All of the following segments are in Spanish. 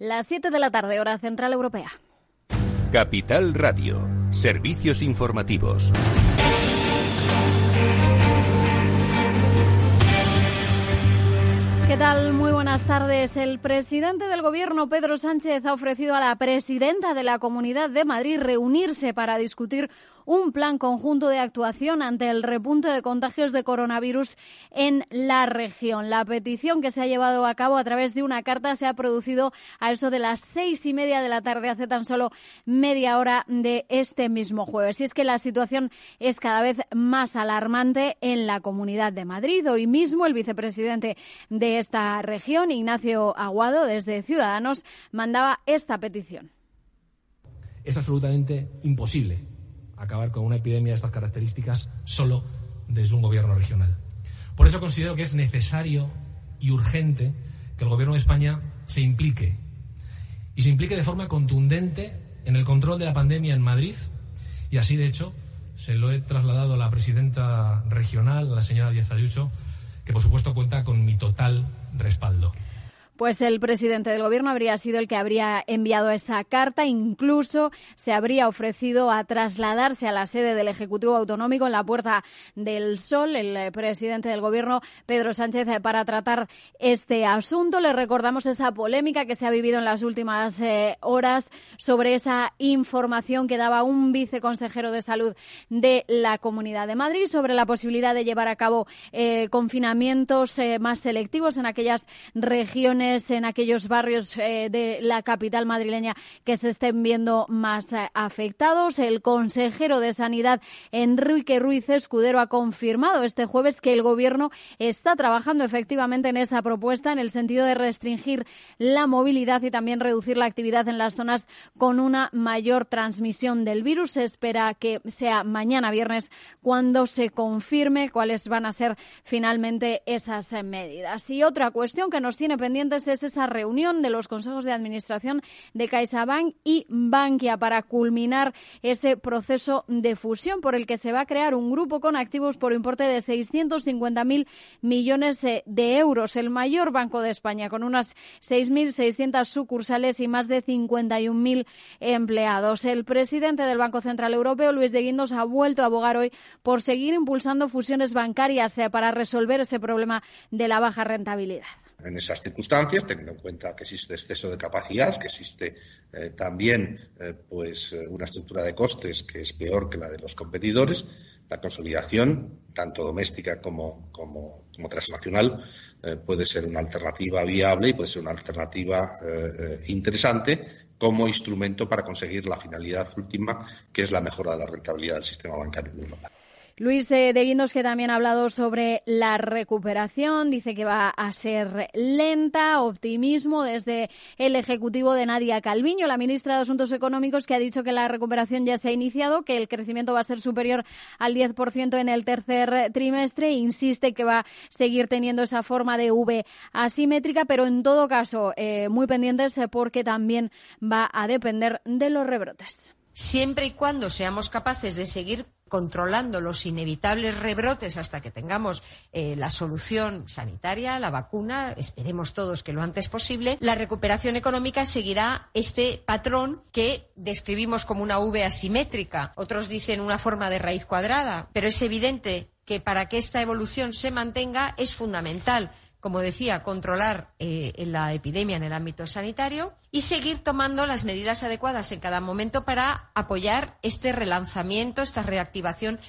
Las 7 de la tarde, hora central europea. Capital Radio, servicios informativos. ¿Qué tal? Muy buenas tardes. El presidente del Gobierno, Pedro Sánchez, ha ofrecido a la presidenta de la Comunidad de Madrid reunirse para discutir un plan conjunto de actuación ante el repunte de contagios de coronavirus en la región. La petición que se ha llevado a cabo a través de una carta se ha producido a eso de las seis y media de la tarde, hace tan solo media hora de este mismo jueves. Y es que la situación es cada vez más alarmante en la Comunidad de Madrid. Hoy mismo el vicepresidente de esta región, Ignacio Aguado, desde Ciudadanos, mandaba esta petición. Es absolutamente imposible acabar con una epidemia de estas características solo desde un gobierno regional. Por eso considero que es necesario y urgente que el gobierno de España se implique y se implique de forma contundente en el control de la pandemia en Madrid y así de hecho se lo he trasladado a la presidenta regional, a la señora Díaz Ayuso, que por supuesto cuenta con mi total respaldo. Pues el presidente del Gobierno habría sido el que habría enviado esa carta. Incluso se habría ofrecido a trasladarse a la sede del Ejecutivo Autonómico en la Puerta del Sol, el presidente del Gobierno, Pedro Sánchez, para tratar este asunto. Le recordamos esa polémica que se ha vivido en las últimas eh, horas sobre esa información que daba un viceconsejero de salud de la Comunidad de Madrid sobre la posibilidad de llevar a cabo eh, confinamientos eh, más selectivos en aquellas regiones en aquellos barrios eh, de la capital madrileña que se estén viendo más eh, afectados. El consejero de Sanidad, Enrique Ruiz Escudero, ha confirmado este jueves que el Gobierno está trabajando efectivamente en esa propuesta en el sentido de restringir la movilidad y también reducir la actividad en las zonas con una mayor transmisión del virus. Se espera que sea mañana viernes cuando se confirme cuáles van a ser finalmente esas eh, medidas. Y otra cuestión que nos tiene pendientes es esa reunión de los consejos de administración de CaixaBank y Bankia para culminar ese proceso de fusión por el que se va a crear un grupo con activos por importe de 650.000 millones eh, de euros, el mayor banco de España, con unas 6.600 sucursales y más de 51.000 empleados. El presidente del Banco Central Europeo, Luis de Guindos, ha vuelto a abogar hoy por seguir impulsando fusiones bancarias eh, para resolver ese problema de la baja rentabilidad en esas circunstancias, teniendo en cuenta que existe exceso de capacidad, que existe eh, también eh, pues eh, una estructura de costes que es peor que la de los competidores, la consolidación, tanto doméstica como, como, transnacional, puede ser una alternativa viable y puede ser una alternativa interesante como instrumento para conseguir la finalidad última, que es la mejora de la rentabilidad del sistema bancario global. Luis de Guindos, que también ha hablado sobre la recuperación, dice que va a ser lenta, optimismo desde el Ejecutivo de Nadia Calviño, la ministra de Asuntos Económicos, que ha dicho que la recuperación ya se ha iniciado, que el crecimiento va a ser superior al 10% en el tercer trimestre insiste que va a seguir teniendo esa forma de V asimétrica, pero en todo caso eh, muy pendientes porque también va a depender de los rebrotes. Siempre y cuando seamos capaces de seguir controlando los inevitables rebrotes hasta que tengamos eh, la solución sanitaria, la vacuna, esperemos todos que lo antes posible, la recuperación económica seguirá este patrón que describimos como una V asimétrica. Otros dicen una forma de raíz cuadrada, pero es evidente que para que esta evolución se mantenga es fundamental como decía, controlar eh, la epidemia en el ámbito sanitario y seguir tomando las medidas adecuadas en cada momento para apoyar este relanzamiento, esta reactivación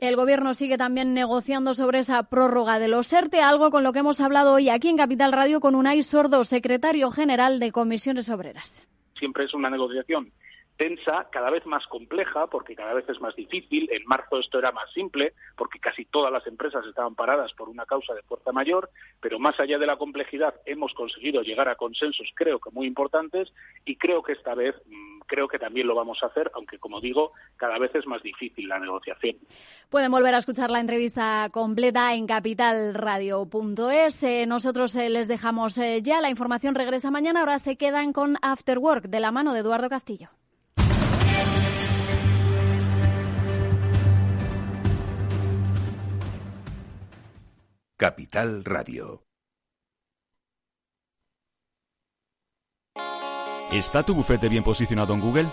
el Gobierno sigue también negociando sobre esa prórroga de los ERTE, algo con lo que hemos hablado hoy aquí en Capital Radio con Unai Sordo, secretario general de Comisiones Obreras. Siempre es una negociación tensa, cada vez más compleja, porque cada vez es más difícil. En marzo esto era más simple, porque casi todas las empresas estaban paradas por una causa de fuerza mayor, pero más allá de la complejidad hemos conseguido llegar a consensos, creo que muy importantes, y creo que esta vez, mm, creo que también lo vamos a hacer, aunque como digo, cada vez es más difícil la negociación. Pueden volver a escuchar la entrevista completa en capitalradio.es. Eh, nosotros eh, les dejamos eh, ya, la información regresa mañana, ahora se quedan con After Work de la mano de Eduardo Castillo. Capital Radio. ¿Está tu bufete bien posicionado en Google?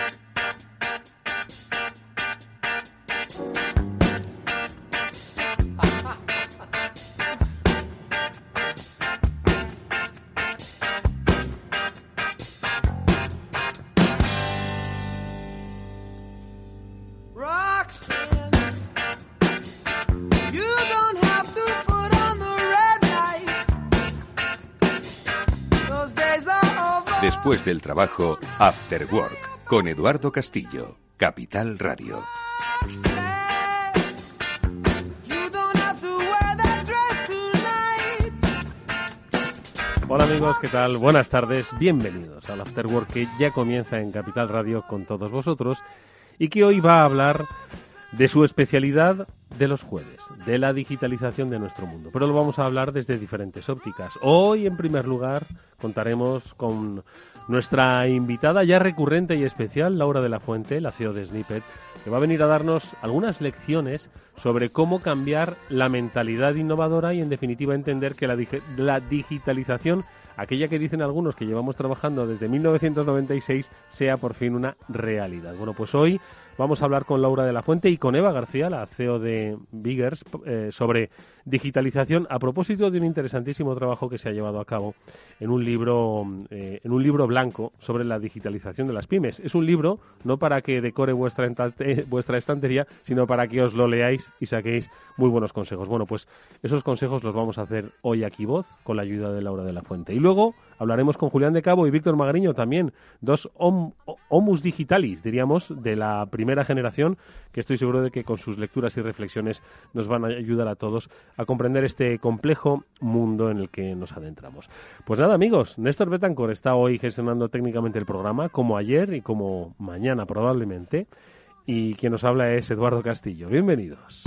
del trabajo, After Work, con Eduardo Castillo, Capital Radio. Hola amigos, ¿qué tal? Buenas tardes, bienvenidos al After Work que ya comienza en Capital Radio con todos vosotros y que hoy va a hablar de su especialidad de los jueves, de la digitalización de nuestro mundo. Pero lo vamos a hablar desde diferentes ópticas. Hoy, en primer lugar, contaremos con nuestra invitada ya recurrente y especial, Laura de la Fuente, la CEO de Snippet, que va a venir a darnos algunas lecciones sobre cómo cambiar la mentalidad innovadora y, en definitiva, entender que la, la digitalización aquella que dicen algunos que llevamos trabajando desde 1996 sea por fin una realidad. Bueno, pues hoy Vamos a hablar con Laura de la Fuente y con Eva García, la CEO de Biggers, eh, sobre digitalización a propósito de un interesantísimo trabajo que se ha llevado a cabo en un libro eh, en un libro blanco sobre la digitalización de las pymes. Es un libro no para que decore vuestra vuestra estantería, sino para que os lo leáis y saquéis muy buenos consejos. Bueno, pues esos consejos los vamos a hacer hoy aquí voz con la ayuda de Laura de la Fuente. Y luego hablaremos con Julián de Cabo y Víctor Magariño también, dos homus digitalis, diríamos, de la primera generación, que estoy seguro de que con sus lecturas y reflexiones nos van a ayudar a todos a comprender este complejo mundo en el que nos adentramos. Pues nada, amigos, Néstor Betancor está hoy gestionando técnicamente el programa, como ayer y como mañana probablemente, y quien nos habla es Eduardo Castillo. Bienvenidos.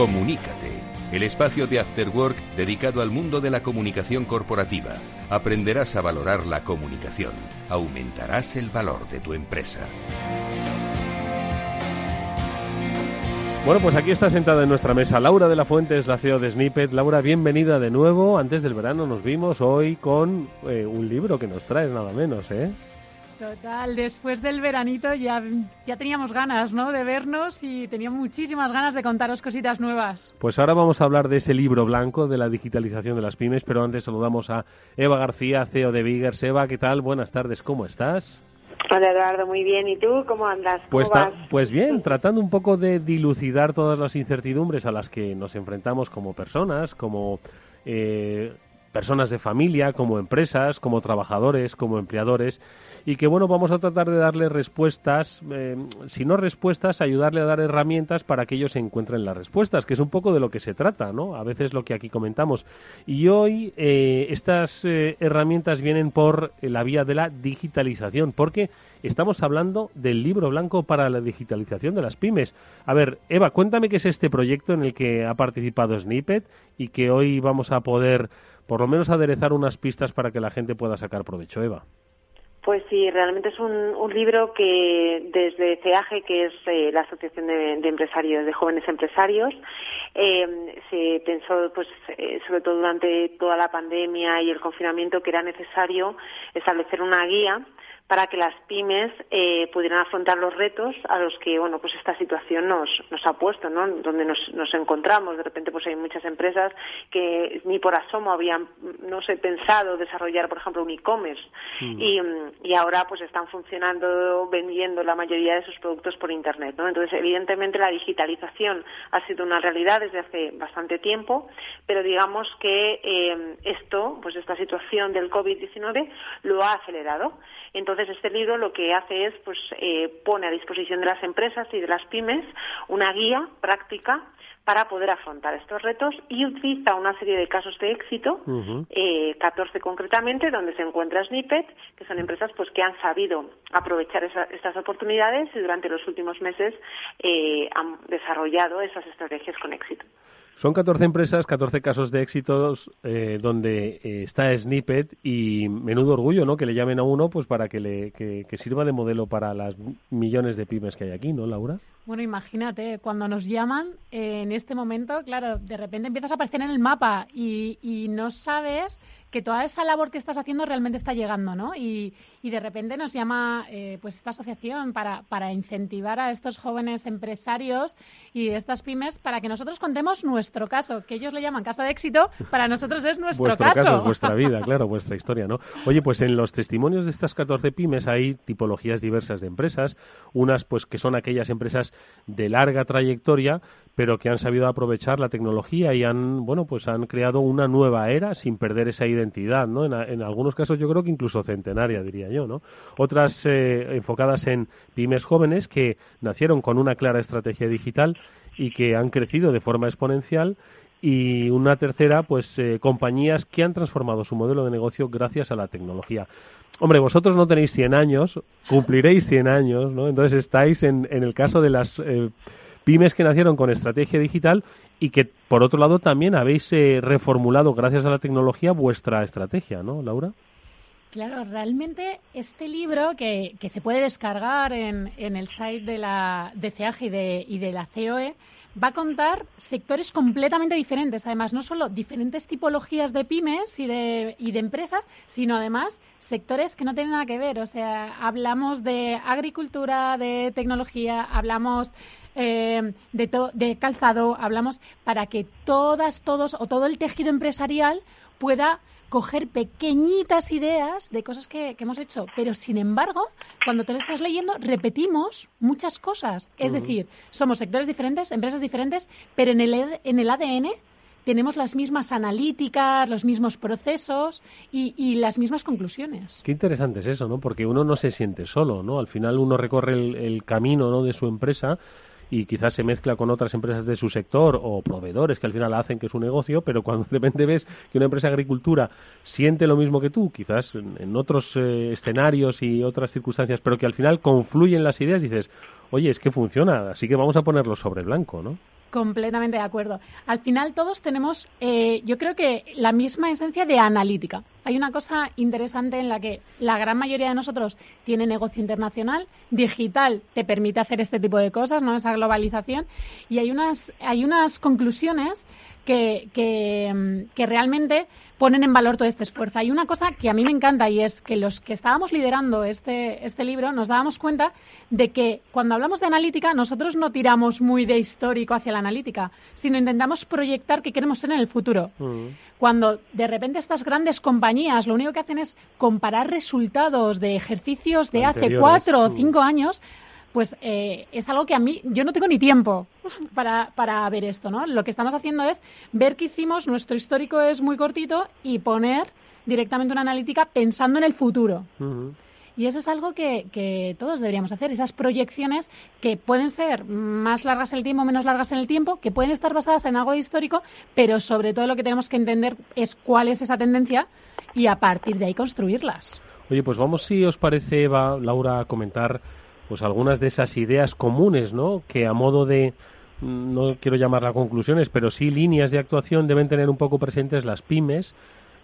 Comunícate, el espacio de After Work dedicado al mundo de la comunicación corporativa. Aprenderás a valorar la comunicación, aumentarás el valor de tu empresa. Bueno, pues aquí está sentada en nuestra mesa Laura de la Fuente, es la CEO de Snippet. Laura, bienvenida de nuevo. Antes del verano nos vimos hoy con eh, un libro que nos traes nada menos, ¿eh? Total, después del veranito ya, ya teníamos ganas, ¿no? De vernos y teníamos muchísimas ganas de contaros cositas nuevas. Pues ahora vamos a hablar de ese libro blanco de la digitalización de las pymes, pero antes saludamos a Eva García, CEO de Biggers. Eva, ¿qué tal? Buenas tardes, ¿cómo estás? Hola Eduardo, muy bien. ¿Y tú cómo andas? pues, pues bien, tratando un poco de dilucidar todas las incertidumbres a las que nos enfrentamos como personas, como eh, personas de familia, como empresas, como trabajadores, como empleadores y que bueno, vamos a tratar de darle respuestas, eh, si no respuestas, ayudarle a dar herramientas para que ellos encuentren las respuestas, que es un poco de lo que se trata, ¿no? A veces lo que aquí comentamos. Y hoy eh, estas eh, herramientas vienen por la vía de la digitalización, porque estamos hablando del libro blanco para la digitalización de las pymes. A ver, Eva, cuéntame qué es este proyecto en el que ha participado Snippet y que hoy vamos a poder por lo menos aderezar unas pistas para que la gente pueda sacar provecho, Eva. Pues sí, realmente es un, libro que desde CEAGE, que es eh, la Asociación de, Empresarios, de Jóvenes Empresarios, eh, se pensó, pues, eh, sobre todo durante toda la pandemia y el confinamiento, que era necesario establecer una guía para que las pymes eh, pudieran afrontar los retos a los que bueno pues esta situación nos, nos ha puesto ¿no? donde nos, nos encontramos de repente pues hay muchas empresas que ni por asomo habían no sé pensado desarrollar por ejemplo un e-commerce mm. y, y, ahora pues están funcionando vendiendo la mayoría de sus productos por internet ¿no? entonces evidentemente la digitalización ha sido una realidad desde hace bastante tiempo pero digamos que eh, esto pues esta situación del COVID-19 lo ha acelerado entonces entonces, este libro lo que hace es, pues, eh, pone a disposición de las empresas y de las pymes una guía práctica para poder afrontar estos retos y utiliza una serie de casos de éxito, 14 eh, concretamente, donde se encuentra Snippet, que son empresas pues que han sabido aprovechar estas oportunidades y durante los últimos meses eh, han desarrollado esas estrategias con éxito. Son 14 empresas, 14 casos de éxitos eh, donde eh, está Snippet y menudo orgullo, ¿no? Que le llamen a uno pues para que, le, que, sirva de modelo para las millones de pymes que hay aquí, ¿no, Laura? Bueno, imagínate, cuando nos llaman eh, en este momento, claro, de repente empiezas a aparecer en el mapa y, y no sabes que toda esa labor que estás haciendo realmente está llegando, ¿no? Y, y de repente nos llama eh, pues esta asociación para, para incentivar a estos jóvenes empresarios y estas pymes para que nosotros contemos nuestro caso, que ellos le llaman caso de éxito, para nosotros es nuestro Vuestro caso. es vuestra vida, claro, vuestra historia, ¿no? Oye, pues en los testimonios de estas 14 pymes hay tipologías diversas de empresas, unas pues que son aquellas empresas de larga trayectoria, pero que han sabido aprovechar la tecnología y han, bueno, pues han creado una nueva era sin perder esa identidad, ¿no? En, algunos casos yo creo que incluso centenaria, diría yo, ¿no? Otras eh, enfocadas en pymes jóvenes que nacieron con una clara estrategia digital y que han crecido de forma exponencial y una tercera, pues eh, compañías que han transformado su modelo de negocio gracias a la tecnología. Hombre, vosotros no tenéis 100 años, cumpliréis 100 años, ¿no? Entonces estáis en, en el caso de las eh, pymes que nacieron con estrategia digital y que, por otro lado, también habéis eh, reformulado, gracias a la tecnología, vuestra estrategia, ¿no, Laura? Claro, realmente este libro que, que se puede descargar en, en, el site de la de CEAG y de, y de la COE va a contar sectores completamente diferentes. Además, no solo diferentes tipologías de pymes y de, y de empresas, sino además sectores que no tienen nada que ver. O sea, hablamos de agricultura, de tecnología, hablamos eh, de, de calzado, hablamos para que todas, todos o todo el tejido empresarial pueda coger pequeñitas ideas de cosas que, hemos hecho, pero sin embargo, cuando te lo estás leyendo, repetimos muchas cosas. Es decir, somos sectores diferentes, empresas diferentes, pero en el, en el ADN tenemos las mismas analíticas, los mismos procesos y, las mismas conclusiones. Qué interesante es eso, ¿no? Porque uno no se siente solo, ¿no? Al final uno recorre el, el camino ¿no? de su empresa y quizás se mezcla con otras empresas de su sector o proveedores que al final hacen que es un negocio, pero cuando de repente ves que una empresa de agricultura siente lo mismo que tú, quizás en, otros eh, escenarios y otras circunstancias, pero que al final confluyen las ideas, dices, oye, es que funciona, así que vamos a ponerlo sobre blanco, ¿no? Completamente de acuerdo. Al final todos tenemos, eh, yo creo que la misma esencia de analítica. Hay una cosa interesante en la que la gran mayoría de nosotros tiene negocio internacional, digital te permite hacer este tipo de cosas, no esa globalización, y hay unas, hay unas conclusiones que, que, mm, que realmente ponen en valor todo este esfuerzo. Hay una cosa que a mí me encanta y es que los que estábamos liderando este, este libro nos dábamos cuenta de que cuando hablamos de analítica nosotros no tiramos muy de histórico hacia la analítica, sino intentamos proyectar qué queremos ser en el futuro. Mm. Cuando de repente estas grandes compañías lo único que hacen es comparar resultados de ejercicios de hace cuatro o mm. cinco años, pues eh, es algo que a mí, yo no tengo ni tiempo para, para ver esto, ¿no? Lo que estamos haciendo es ver qué hicimos, nuestro histórico es muy cortito y poner directamente una analítica pensando en el futuro. Y eso es algo que, que, todos deberíamos hacer, esas proyecciones que pueden ser más largas en el tiempo, menos largas en el tiempo, que pueden estar basadas en algo histórico, pero sobre todo lo que tenemos que entender es cuál es esa tendencia y a partir de ahí construirlas. Oye, pues vamos, si os parece, Eva, Laura, a comentar pues algunas de esas ideas comunes, ¿no? Que a modo de no quiero llamarlas conclusiones, pero sí líneas de actuación deben tener un poco presentes las pymes,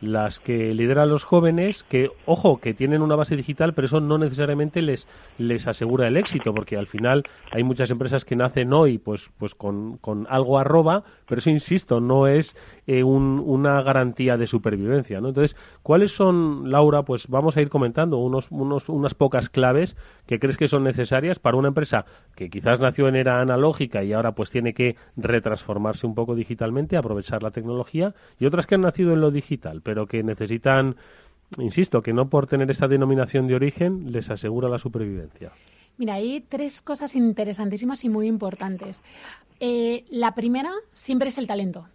las que lideran los jóvenes, que, ojo, que tienen una base digital, pero eso no necesariamente les, les asegura el éxito, porque al final hay muchas empresas que nacen hoy pues, pues con, con algo arroba, pero eso, insisto, no es eh, una garantía de supervivencia, ¿no? Entonces, ¿cuáles son, Laura? Pues vamos a ir comentando unos, unos, unas pocas claves que crees que son necesarias para una empresa que quizás nació en era analógica y ahora pues tiene que retransformarse un poco digitalmente, aprovechar la tecnología, y otras que han nacido en lo digital, pero que necesitan insisto, que no por tener esta denominación de origen les asegura la supervivencia. Mira, hay tres cosas interesantísimas y muy importantes. Eh, la primera siempre es el talento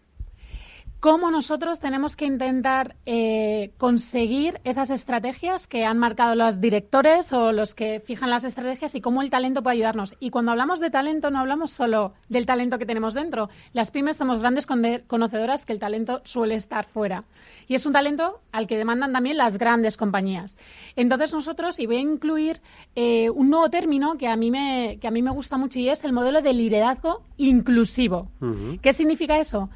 cómo nosotros tenemos que intentar eh, conseguir esas estrategias que han marcado los directores o los que fijan las estrategias y cómo el talento puede ayudarnos. Y cuando hablamos de talento no hablamos solo del talento que tenemos dentro. Las pymes somos grandes conocedoras que el talento suele estar fuera. Y es un talento al que demandan también las grandes compañías. Entonces nosotros, y voy a incluir eh, un nuevo término que a, mí me, que a mí me gusta mucho y es el modelo de liderazgo inclusivo. ¿Qué significa eso?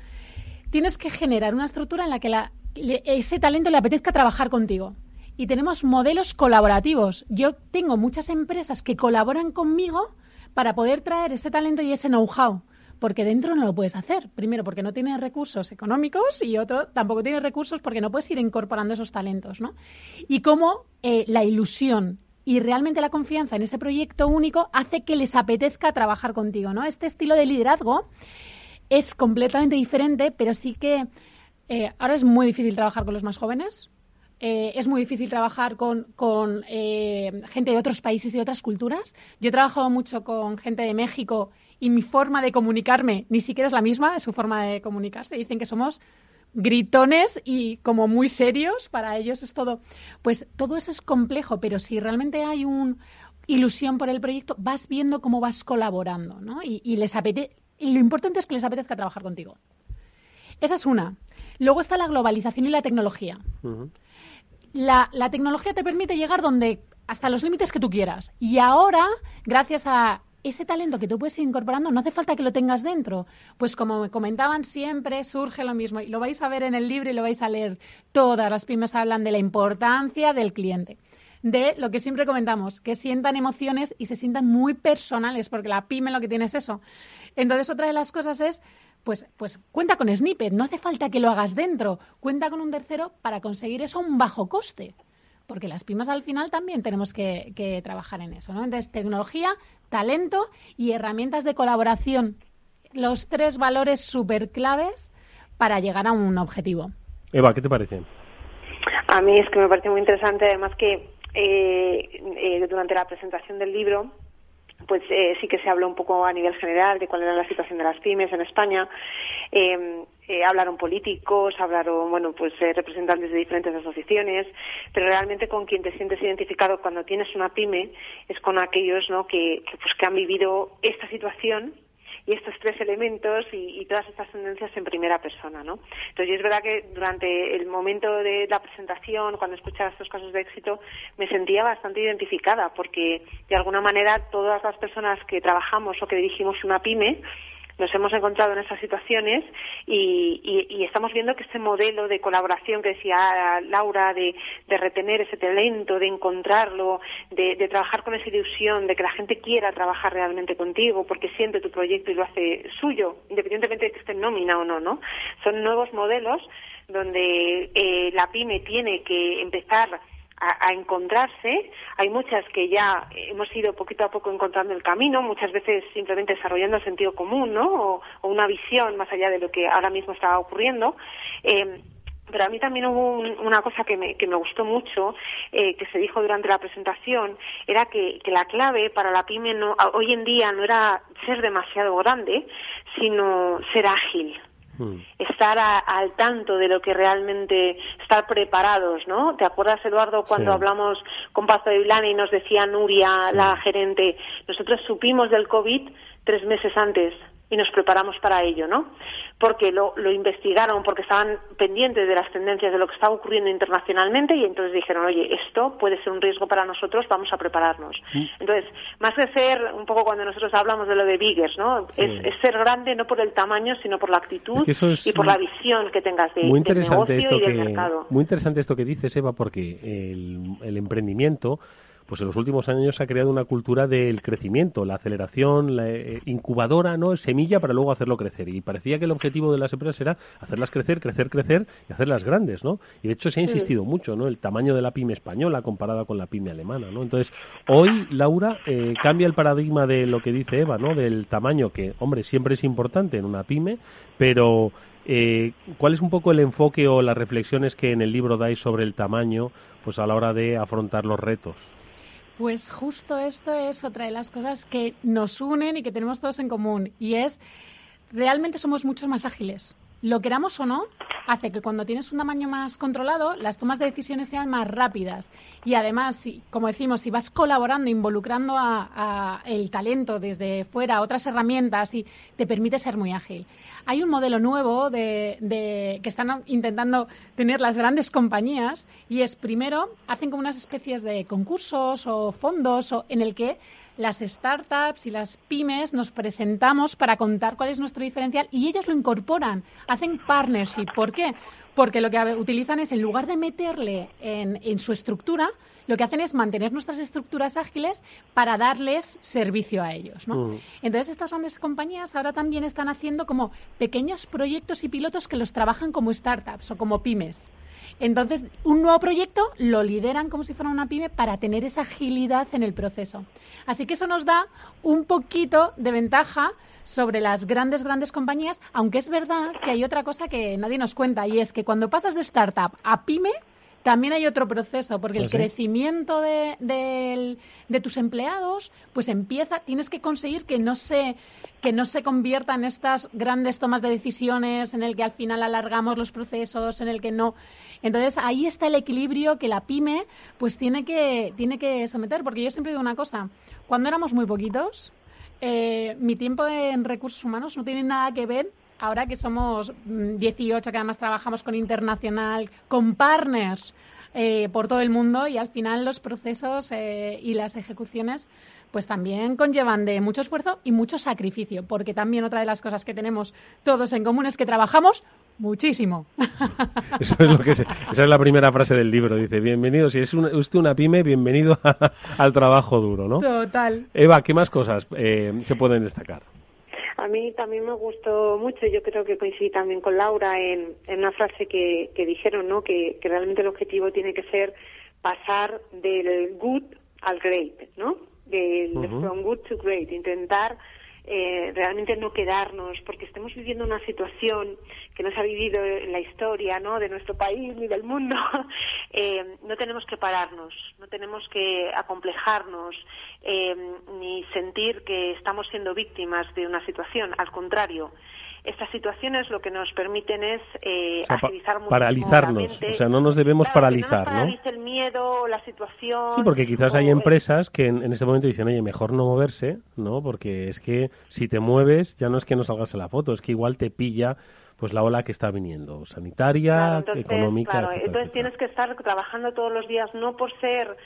Tienes que generar una estructura en la que ese talento le apetezca trabajar contigo. Y tenemos modelos colaborativos. Yo tengo muchas empresas que colaboran conmigo para poder traer ese talento y ese know-how porque dentro no lo puedes hacer. Primero, porque no tienes recursos económicos y otro, tampoco tienes recursos porque no puedes ir incorporando esos talentos, ¿no? Y cómo eh, la ilusión y realmente la confianza en ese proyecto único hace que les apetezca trabajar contigo, ¿no? Este estilo de liderazgo es completamente diferente, pero sí que eh, ahora es muy difícil trabajar con los más jóvenes. Eh, es muy difícil trabajar con, eh, gente de otros países y de otras culturas. Yo he trabajado mucho con gente de México y mi forma de comunicarme ni siquiera es la misma, es su forma de comunicarse. Dicen que somos gritones y como muy serios, para ellos es todo. Pues todo eso es complejo, pero si realmente hay una ilusión por el proyecto, vas viendo cómo vas colaborando, ¿no? Y, y les apetece y lo importante es que les apetezca trabajar contigo. Esa es una. Luego está la globalización y la tecnología. la, la, tecnología te permite llegar donde hasta los límites que tú quieras. Y ahora, gracias a ese talento que tú puedes ir incorporando, no hace falta que lo tengas dentro. Pues como me comentaban siempre, surge lo mismo. Y lo vais a ver en el libro y lo vais a leer. Todas las pymes hablan de la importancia del cliente de lo que siempre comentamos, que sientan emociones y se sientan muy personales, porque la pyme lo que tiene es eso. Entonces, otra de las cosas es, pues, pues cuenta con Snippet, no hace falta que lo hagas dentro, cuenta con un tercero para conseguir eso a un bajo coste. Porque las pymes al final también tenemos que, trabajar en eso, ¿no? Entonces, tecnología, talento y herramientas de colaboración. Los tres valores súper claves para llegar a un objetivo. Eva, ¿qué te parece? A mí es que me parece muy interesante, además que eh, eh, durante la presentación del libro pues eh, sí que se habló un poco a nivel general de cuál era la situación de las pymes en España. Em, eh, hablaron políticos, hablaron, bueno, pues eh, representantes de diferentes asociaciones, pero realmente con quien te sientes identificado cuando tienes una pyme es con aquellos, ¿no? Que, que pues que han vivido esta situación y estos tres elementos y, todas estas tendencias en primera persona, ¿no? Entonces, es verdad que durante el momento de la presentación, cuando escuchaba estos casos de éxito, me sentía bastante identificada porque, de alguna manera, todas las personas que trabajamos o que dirigimos una pyme, nos hemos encontrado en esas situaciones y, estamos viendo que este modelo de colaboración que decía Laura, de, retener ese talento, de encontrarlo, de, trabajar con esa ilusión, de que la gente quiera trabajar realmente contigo porque siente tu proyecto y lo hace suyo, independientemente de que esté en nómina o no, ¿no? Son nuevos modelos donde eh, la pyme tiene que empezar a, encontrarse. Hay muchas que ya hemos ido poquito a poco encontrando el camino, muchas veces simplemente desarrollando sentido común, ¿no? O, una visión más allá de lo que ahora mismo está ocurriendo. Eh, pero a mí también hubo una cosa que me, que me gustó mucho, eh, que se dijo durante la presentación, era que, que la clave para la pyme no, hoy en día no era ser demasiado grande, sino ser ágil. Hmm. estar al tanto de lo que realmente estar preparados, ¿no? ¿Te acuerdas, Eduardo, cuando hablamos con Pazo de Vilana y nos decía Nuria, la gerente, nosotros supimos del COVID tres meses antes y nos preparamos para ello, ¿no? Porque lo, lo, investigaron, porque estaban pendientes de las tendencias de lo que estaba ocurriendo internacionalmente y entonces dijeron, oye, esto puede ser un riesgo para nosotros, vamos a prepararnos. Mm. Entonces, más que ser, un poco cuando nosotros hablamos de lo de biggers, ¿no? Es, ser grande no por el tamaño, sino por la actitud y por la visión que tengas de, muy negocio y del mercado. Muy interesante esto que dices, Eva, porque el, el emprendimiento pues en los últimos años se ha creado una cultura del crecimiento, la aceleración, la eh, incubadora, ¿no? Semilla para luego hacerlo crecer. Y parecía que el objetivo de las empresas era hacerlas crecer, crecer, crecer y hacerlas grandes, ¿no? Y de hecho se ha insistido mucho, ¿no? El tamaño de la pyme española comparada con la pyme alemana, ¿no? Entonces, hoy, Laura, eh, cambia el paradigma de lo que dice Eva, ¿no? Del tamaño que, hombre, siempre es importante en una pyme, pero eh, ¿Cuál es un poco el enfoque o las reflexiones que en el libro dais sobre el tamaño pues a la hora de afrontar los retos? Pues justo esto es otra de las cosas que nos unen y que tenemos todos en común y es realmente somos mucho más ágiles lo queramos o no, hace que cuando tienes un tamaño más controlado, las tomas de decisiones sean más rápidas. Y además, si, como decimos, si vas colaborando, involucrando a, el talento desde fuera, otras herramientas, y te permite ser muy ágil. Hay un modelo nuevo de, que están intentando tener las grandes compañías y es primero hacen como unas especies de concursos o fondos o, en el que las startups y las pymes nos presentamos para contar cuál es nuestro diferencial y ellos lo incorporan, hacen partnership. ¿Por qué? Porque lo que utilizan es, en lugar de meterle en, su estructura, lo que hacen es mantener nuestras estructuras ágiles para darles servicio a ellos. ¿no? Mm. Entonces, estas grandes compañías ahora también están haciendo como pequeños proyectos y pilotos que los trabajan como startups o como pymes. Entonces, un nuevo proyecto lo lideran como si fuera una pyme para tener esa agilidad en el proceso. Así que eso nos da un poquito de ventaja sobre las grandes, grandes compañías, aunque es verdad que hay otra cosa que nadie nos cuenta y es que cuando pasas de startup a pyme, también hay otro proceso, porque el ¿Ah, crecimiento de, de, tus empleados, pues empieza, tienes que conseguir que no se que no se convierta en estas grandes tomas de decisiones en el que al final alargamos los procesos, en el que no entonces ahí está el equilibrio que la pyme pues tiene que, tiene que someter, porque yo siempre digo una cosa, cuando éramos muy poquitos, eh, mi tiempo en recursos humanos no tiene nada que ver ahora que somos 18, mm, que además trabajamos con internacional, con partners eh, por todo el mundo y al final los procesos eh, y las ejecuciones pues también conllevan de mucho esfuerzo y mucho sacrificio, porque también otra de las cosas que tenemos todos en común es que trabajamos muchísimo. Eso es lo que esa es la primera frase del libro. Dice, bienvenido, si es usted una pyme, bienvenido al trabajo duro, ¿no? Total. Eva, ¿qué más cosas eh, se pueden destacar? A mí también me gustó mucho, yo creo que coincidí también con Laura en, una frase que, dijeron, ¿no? Que, realmente el objetivo tiene que ser pasar del good al great, ¿no? Del from good to great, intentar eh, realmente no quedarnos, porque estemos viviendo una situación que no se ha vivido en la historia ¿no? de nuestro país ni del mundo, eh, no tenemos que pararnos, no tenemos que acomplejarnos eh, ni sentir que estamos siendo víctimas de una situación. Al contrario, estas situaciones lo que nos permiten es eh, agilizar mucho paralizarnos, o sea, no nos debemos paralizar, ¿no? el miedo, la situación. Sí, porque quizás hay empresas que en, este momento dicen, oye, mejor no moverse, ¿no? Porque es que si te mueves ya no es que no salgas en la foto, es que igual te pilla pues la ola que está viniendo, sanitaria, económica. Claro, entonces tienes que estar trabajando todos los días, no por ser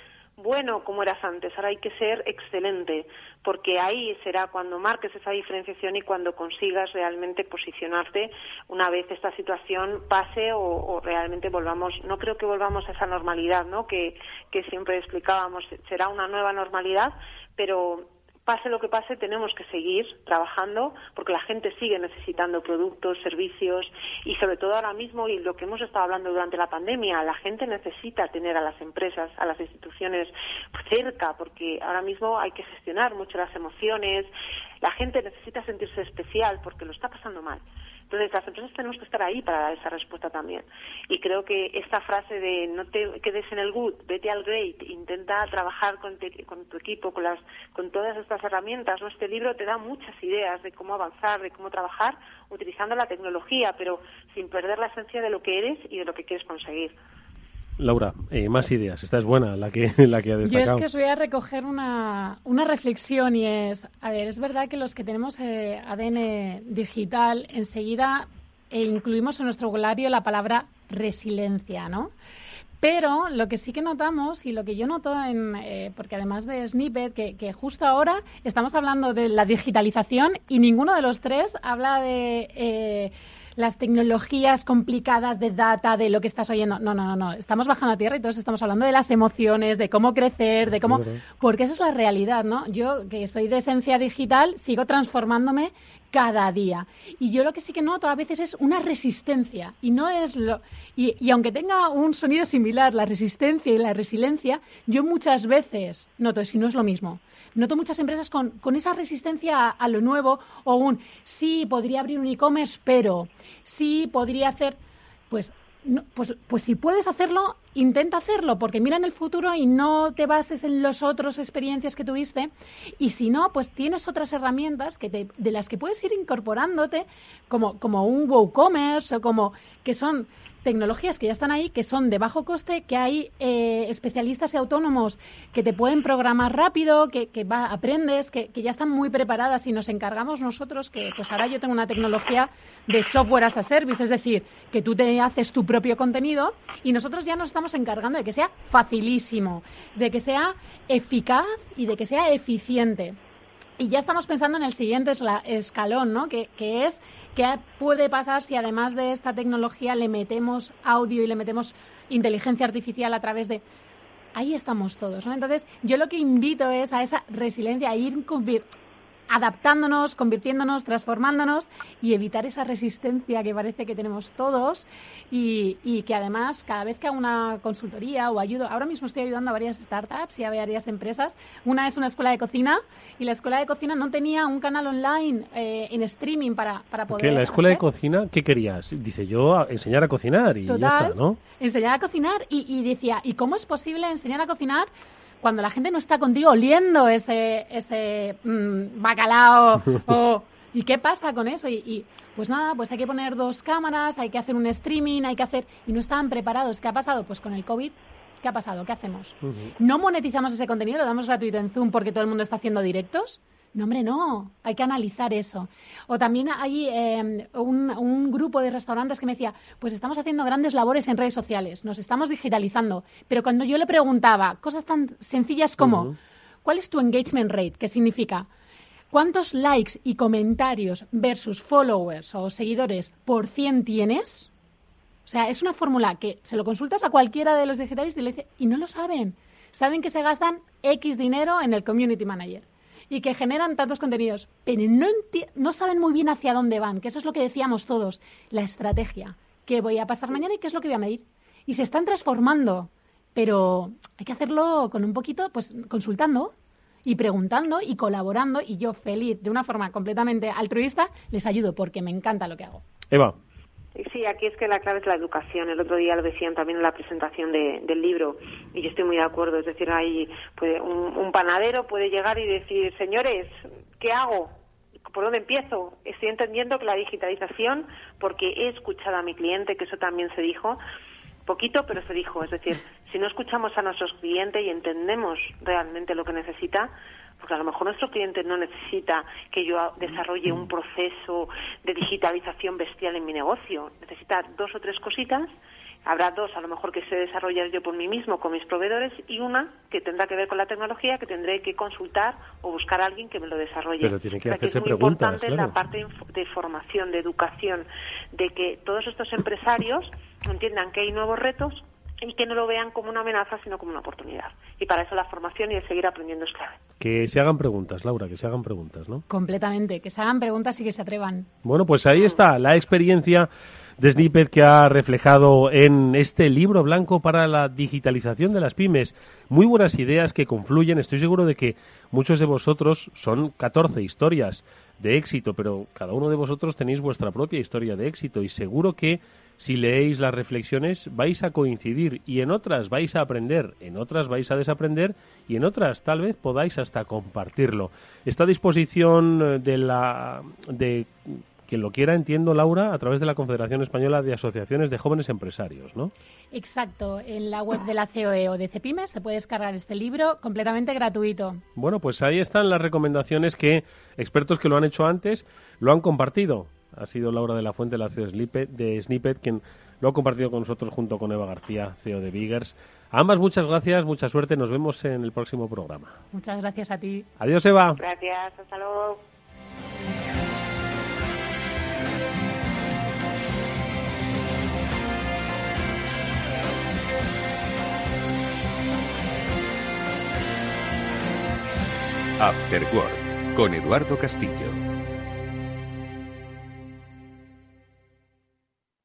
bueno como eras antes, ahora hay que ser excelente, porque ahí será cuando marques esa diferenciación y cuando consigas realmente posicionarte una vez esta situación pase o, realmente volvamos, no creo que volvamos a esa normalidad, ¿no? Que, que siempre explicábamos, será una nueva normalidad, pero pase lo que pase, tenemos que seguir trabajando porque la gente sigue necesitando productos, servicios y sobre todo ahora mismo, y lo que hemos estado hablando durante la pandemia, la gente necesita tener a las empresas, a las instituciones cerca porque ahora mismo hay que gestionar mucho las emociones, la gente necesita sentirse especial porque lo está pasando mal. Entonces, las empresas tenemos que estar ahí para dar esa respuesta también. Y creo que esta frase de no te quedes en el good, vete al great, intenta trabajar con, tu equipo, con, las, con todas estas herramientas. Este libro te da muchas ideas de cómo avanzar, de cómo trabajar utilizando la tecnología, pero sin perder la esencia de lo que eres y de lo que quieres conseguir. Laura, eh, más ideas. Esta es buena, la que, la que ha destacado. Yo es que os voy a recoger una, una reflexión y es, a ver, es verdad que los que tenemos eh, ADN digital, enseguida eh, incluimos en nuestro vocabulario la palabra resiliencia, ¿no? Pero lo que sí que notamos y lo que yo noto, en, porque además de Snippet, que, que, justo ahora estamos hablando de la digitalización y ninguno de los tres habla de las tecnologías complicadas de data, de lo que estás oyendo. No, no, no, no. Estamos bajando a tierra y todos estamos hablando de las emociones, de cómo crecer, de cómo... Porque esa es la realidad, ¿no? Yo, que soy de esencia digital, sigo transformándome cada día. Y yo lo que sí que noto a veces es una resistencia. Y no es lo. Y, y, aunque tenga un sonido similar, la resistencia y la resiliencia, yo muchas veces noto, si no es lo mismo. Noto muchas empresas con, con esa resistencia a, a, lo nuevo o un sí, podría abrir un e-commerce, pero sí, podría hacer. Pues no, pues, pues si puedes hacerlo, intenta hacerlo, porque mira en el futuro y no te bases en las otras experiencias que tuviste. Y si no, pues tienes otras herramientas que te, de las que puedes ir incorporándote, como, como un WooCommerce o como que son tecnologías que ya están ahí, que son de bajo coste, que hay eh, especialistas y autónomos que te pueden programar rápido, que, va, aprendes, que, que, ya están muy preparadas y nos encargamos nosotros, que pues ahora yo tengo una tecnología de software as a service, es decir, que tú te haces tu propio contenido y nosotros ya nos estamos encargando de que sea facilísimo, de que sea eficaz y de que sea eficiente. Y ya estamos pensando en el siguiente escalón, ¿no? Que, que, es qué puede pasar si además de esta tecnología le metemos audio y le metemos inteligencia artificial a través de... Ahí estamos todos, ¿no? Entonces, yo lo que invito es a esa resiliencia, a ir adaptándonos, convirtiéndonos, transformándonos y evitar esa resistencia que parece que tenemos todos y, y, que además cada vez que hago una consultoría o ayudo, ahora mismo estoy ayudando a varias startups y a varias empresas. Una es una escuela de cocina y la escuela de cocina no tenía un canal online eh, en streaming para, para poder... ¿Qué? ¿La escuela de cocina qué querías? Dice yo enseñar a cocinar y Total, ya está, ¿no? Enseñar a cocinar y, y decía, ¿y cómo es posible enseñar a cocinar cuando la gente no está contigo oliendo ese, ese mmm, bacalao o, ¿y qué pasa con eso? Y, y, pues nada, pues hay que poner dos cámaras, hay que hacer un streaming, hay que hacer... Y no estaban preparados. ¿Qué ha pasado? Pues con el COVID, ¿qué ha pasado? ¿Qué hacemos? Uh -huh. ¿No monetizamos ese contenido? ¿Lo damos gratuito en Zoom porque todo el mundo está haciendo directos? No, hombre, no. Hay que analizar eso. O también hay eh, un, un, grupo de restaurantes que me decía, pues estamos haciendo grandes labores en redes sociales, nos estamos digitalizando. Pero cuando yo le preguntaba cosas tan sencillas como, uh -huh. ¿cuál es tu engagement rate? ¿Qué significa? ¿Cuántos likes y comentarios versus followers o seguidores por 100 tienes? O sea, es una fórmula que se lo consultas a cualquiera de los digitales y le dice, y no lo saben. Saben que se gastan X dinero en el community manager y que generan tantos contenidos, pero no, no saben muy bien hacia dónde van, que eso es lo que decíamos todos, la estrategia. ¿Qué voy a pasar mañana y qué es lo que voy a medir? Y se están transformando, pero hay que hacerlo con un poquito, pues consultando y preguntando y colaborando y yo feliz, de una forma completamente altruista, les ayudo porque me encanta lo que hago. Eva. Sí, aquí es que la clave es la educación. El otro día lo decían también en la presentación de, del libro y yo estoy muy de acuerdo. Es decir, hay puede, un, un, panadero puede llegar y decir, señores, ¿qué hago? ¿Por dónde empiezo? Estoy entendiendo que la digitalización, porque he escuchado a mi cliente, que eso también se dijo, poquito, pero se dijo. Es decir, si no escuchamos a nuestros clientes y entendemos realmente lo que necesita, porque a lo mejor nuestro cliente no necesita que yo desarrolle un proceso de digitalización bestial en mi negocio. Necesita dos o tres cositas. Habrá dos, a lo mejor, que sé desarrollar yo por mí mismo con mis proveedores y una que tendrá que ver con la tecnología que tendré que consultar o buscar a alguien que me lo desarrolle. Pero tiene que o sea, hacerse que es muy preguntas, importante claro. la parte de formación, de educación, de que todos estos empresarios entiendan que hay nuevos retos y que no lo vean como una amenaza, sino como una oportunidad. Y para eso la formación y el seguir aprendiendo es clave. Que se hagan preguntas, Laura, que se hagan preguntas, ¿no? Completamente, que se hagan preguntas y que se atrevan. Bueno, pues ahí está la experiencia de Snippet que ha reflejado en este libro blanco para la digitalización de las pymes. Muy buenas ideas que confluyen. Estoy seguro de que muchos de vosotros son 14 historias de éxito, pero cada uno de vosotros tenéis vuestra propia historia de éxito y seguro que si leéis las reflexiones vais a coincidir y en otras vais a aprender, en otras vais a desaprender y en otras tal vez podáis hasta compartirlo. Está a disposición de la de quien lo quiera, entiendo, Laura, a través de la Confederación Española de Asociaciones de Jóvenes Empresarios, ¿no? Exacto. En la web de la COE o de CEPIMES se puede descargar este libro completamente gratuito. Bueno, pues ahí están las recomendaciones que expertos que lo han hecho antes lo han compartido ha sido Laura de la Fuente, la CEO de Snippet, quien lo ha compartido con nosotros junto con Eva García, CEO de Biggers. Ambas muchas gracias, mucha suerte, nos vemos en el próximo programa. Muchas gracias a ti. Adiós, Eva. Gracias, hasta luego. After Work, con Eduardo Castillo.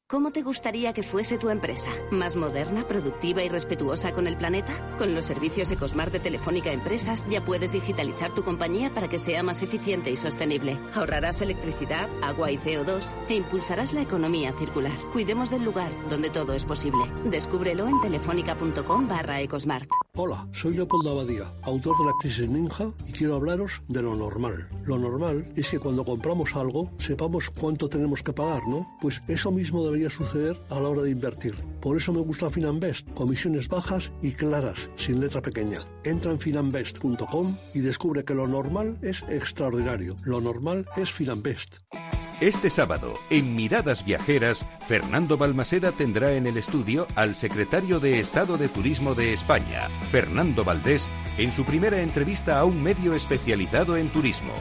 ¿Cómo te gustaría que fuese tu empresa? ¿Más moderna, productiva y respetuosa con el planeta? Con los servicios Ecosmart de Telefónica Empresas ya puedes digitalizar tu compañía para que sea más eficiente y sostenible. Ahorrarás electricidad, agua y CO2 e impulsarás la economía circular. Cuidemos del lugar donde todo es posible. Descúbrelo en telefónica.com barra Ecosmart. Hola, soy Leopoldo Abadía, autor de La Crisis Ninja y quiero hablaros de lo normal. Lo normal es que cuando compramos algo sepamos cuánto tenemos que pagar, ¿no? Pues eso mismo debe debería suceder a la hora de invertir. Por eso me gusta Finanbest, comisiones bajas y claras, sin letra pequeña. Entra en finanbest.com y descubre que lo normal es extraordinario. Lo normal es Finanbest. Este sábado, en Miradas Viajeras, Fernando Balmaseda tendrá en el estudio al secretario de Estado de Turismo de España, Fernando Valdés, en su primera entrevista a un medio especializado en turismo.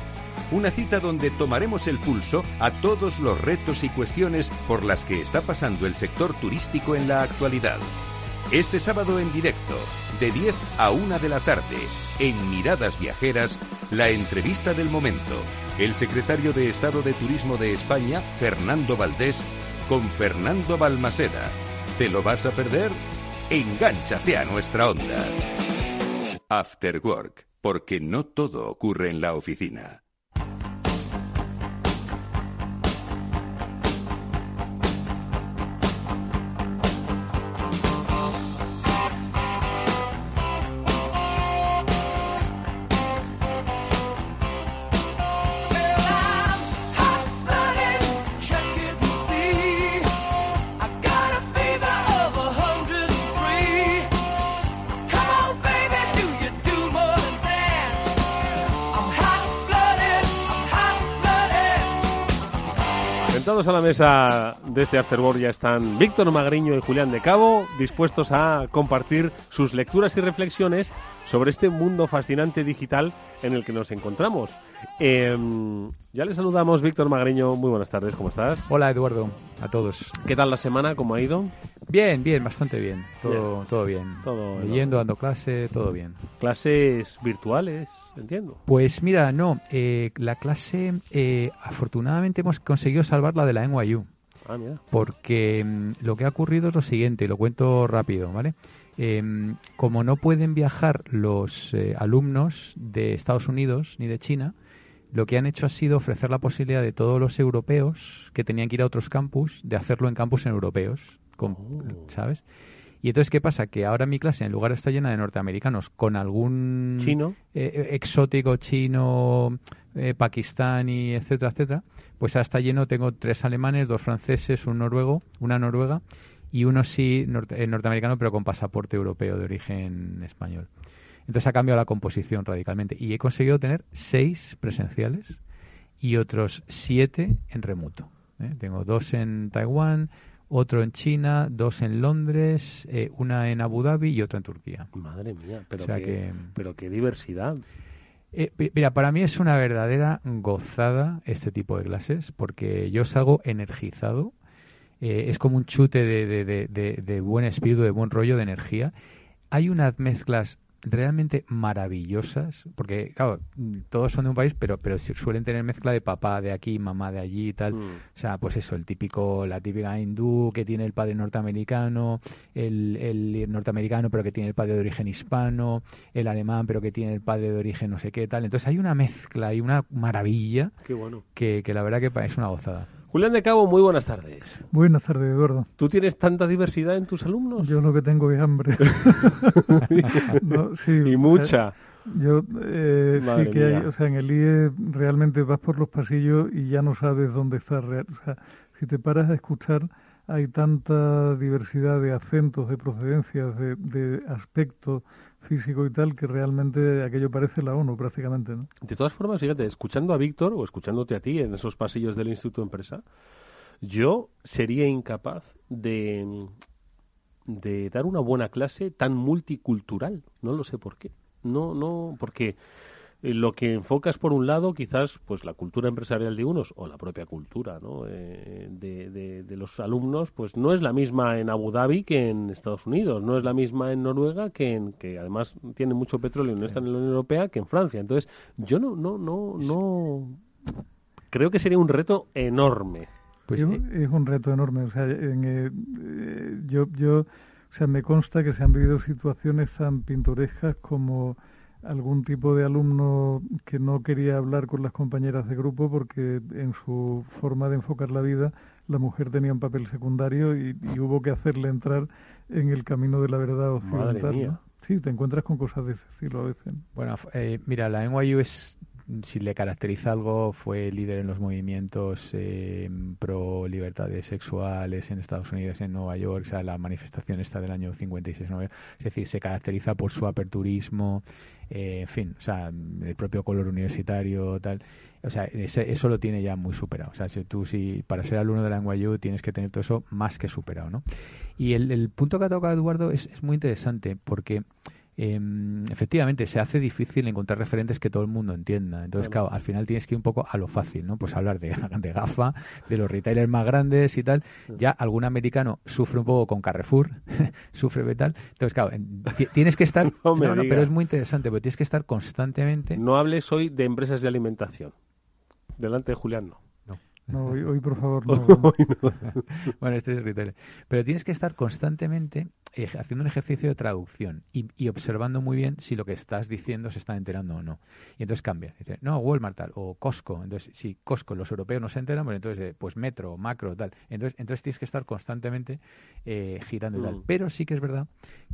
Una cita donde tomaremos el pulso a todos los retos y cuestiones por las que está pasando el sector turístico en la actualidad. Este sábado en directo, de 10 a 1 de la tarde, en Miradas Viajeras, la entrevista del momento. El secretario de Estado de Turismo de España, Fernando Valdés, con Fernando Balmaseda. ¿Te lo vas a perder? Engánchate a nuestra onda. After Work, porque no todo ocurre en la oficina. A la mesa de este Afterworld ya están Víctor Magriño y Julián de Cabo, dispuestos a compartir sus lecturas y reflexiones sobre este mundo fascinante digital en el que nos encontramos. Em, ya les saludamos, Víctor Magriño, muy buenas tardes, ¿cómo estás? Hola Eduardo, a todos. ¿Qué tal la semana? ¿Cómo ha ido? Bien, bien, bastante bien, todo bien. Todo bien. Todo, Leyendo, dando clase, todo bien. ¿Clases virtuales? Entiendo. Pues mira, no, eh, la clase eh, afortunadamente hemos conseguido salvarla de la NYU. Ah, mira. Porque mm, lo que ha ocurrido es lo siguiente, lo cuento rápido, ¿vale? Em, como no pueden viajar los eh, alumnos de Estados Unidos ni de China, lo que han hecho ha sido ofrecer la posibilidad de todos los europeos que tenían que ir a otros campus de hacerlo en campus europeos, con, oh. ¿sabes? Y entonces, ¿qué pasa? Que ahora mi clase, en lugar está llena de norteamericanos con algún chino eh, eh, exótico chino, eh, pakistaní, etcétera, etcétera, pues ahora está lleno, tengo tres alemanes, dos franceses, un noruego, una noruega y uno sí norteamericano, pero con pasaporte europeo de origen español. Entonces ha cambiado la composición radicalmente y he conseguido tener seis presenciales y otros siete en remoto. Tengo dos en Taiwán, otro en China, dos en Londres, eh, una en Abu Dhabi y otra en Turquía. Madre mía, pero, qué, pero qué diversidad. Eh, mira, para mí es una verdadera gozada este tipo de clases porque yo salgo energizado. Eh, es como un chute de, de, de, buen espíritu, de buen rollo, de energía. Hay unas mezclas realmente maravillosas, porque claro, todos son de un país, pero pero suelen tener mezcla de papá de aquí, mamá de allí y tal. Mm. O sea, pues eso, el típico, la típica hindú que tiene el padre norteamericano, el, el norteamericano pero que tiene el padre de origen hispano, el alemán pero que tiene el padre de origen no sé qué tal. Entonces hay una mezcla y una maravilla que, que la verdad que es una gozada. Julián de Cabo, muy buenas tardes. Buenas tardes, Eduardo. ¿Tú tienes tanta diversidad en tus alumnos? Yo lo que tengo es hambre. y mucha. Yo eh, sí que hay, o sea, en el IE realmente vas por los pasillos y ya no sabes dónde está. O sea, si te paras a escuchar, hay tanta diversidad de acentos, de procedencias, de, de aspectos físico y tal, que realmente aquello parece la ONU prácticamente. ¿no? De todas formas, fíjate, escuchando a Víctor o escuchándote a ti en esos pasillos del Instituto de Empresa, yo sería incapaz de, de dar una buena clase tan multicultural. No lo sé por qué. No, no, porque lo que enfocas por un lado quizás pues la cultura empresarial de unos o la propia cultura ¿no? Eh, de, de, los alumnos pues no es la misma en Abu Dhabi que en Estados Unidos no es la misma en Noruega que en que además tiene mucho petróleo y no está en la Unión Europea que en Francia. Entonces yo no no no no creo que sería un reto enorme. Pues es, es un reto enorme o sea en, eh, yo yo o sea me consta que se han vivido situaciones tan pintorescas como algún tipo de alumno que no quería hablar con las compañeras de grupo porque en su forma de enfocar la vida la mujer tenía un papel secundario y, hubo que hacerle entrar en el camino de la verdad occidental. Sí, te encuentras con cosas de ese estilo a veces. Bueno, eh, mira, la NYU es si le caracteriza algo, fue líder en los movimientos eh, pro libertades sexuales en Estados Unidos, en Nueva York, o sea, la manifestación esta del año 56, es decir, se caracteriza por su aperturismo, eh, en fin, o sea, el propio color universitario, tal. O sea, eso lo tiene ya muy superado. O sea, si tú, si para ser alumno de la NYU tienes que tener todo eso más que superado, ¿no? Y el, el punto que ha tocado Eduardo es, es muy interesante porque Em, efectivamente se hace difícil encontrar referentes que todo el mundo entienda. Entonces, claro, al final tienes que ir un poco a lo fácil, ¿no? Pues hablar de, de GAFA, de los retailers más grandes y tal. Ya algún americano sufre un poco con Carrefour, sufre tal. Entonces, claro, tienes que estar... no, pero es muy interesante, porque tienes que estar constantemente... No hables hoy de empresas de alimentación. Delante de Julián, no. No, hoy, por favor no. bueno, este es. Pero tienes que estar constantemente eh, haciendo un ejercicio de traducción y, observando muy bien si lo que estás diciendo se está enterando o no. Y entonces cambia. Dice, no, Walmart tal, o Costco. Entonces, si Costco, los europeos no se enteran, pues entonces, eh, pues Metro, Macro, tal. Entonces, entonces tienes que estar constantemente eh, girando y tal. Mm. Pero sí que es verdad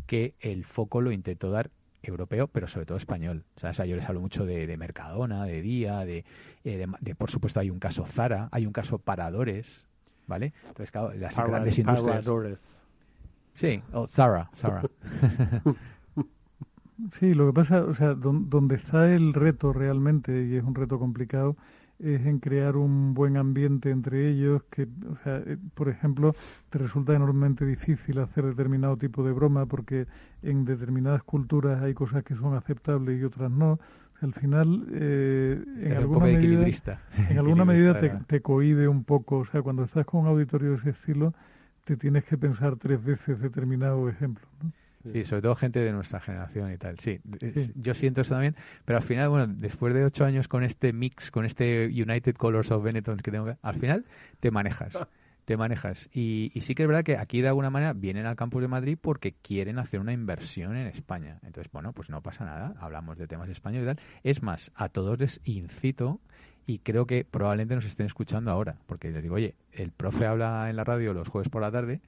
que el foco lo intento dar europeo, pero sobre todo español. O sea, yo les hablo mucho de, Mercadona, de Día, eh, de, de, por supuesto, hay un caso Zara, hay un caso Paradores, ¿vale? Entonces, claro, las grandes industrias... Paradores. Sí, o Zara, Zara. sí, lo que pasa, o sea, donde está el reto realmente, y es un reto complicado, es en crear un buen ambiente entre ellos, que, o sea, eh, por ejemplo, te resulta enormemente difícil hacer determinado tipo de broma porque en determinadas culturas hay cosas que son aceptables y otras no. al final, eh, en, alguna medida, en alguna medida te, te cohíbe un poco. O sea, cuando estás con un auditorio de ese estilo, te tienes que pensar tres veces determinado ejemplo. ¿no? Sí, sobre todo gente de nuestra generación y tal. Sí, yo siento eso también, pero al final, bueno, después de ocho años con este mix, con este United Colors of Benetton que tengo, al final te manejas. te manejas. Y, sí que es verdad que aquí de alguna manera vienen al campus de Madrid porque quieren hacer una inversión en España. Entonces, bueno, pues no pasa nada, hablamos de temas españoles y tal. Es más, a todos les incito y creo que probablemente nos estén escuchando ahora, porque les digo, oye, el profe habla en la radio los jueves por la tarde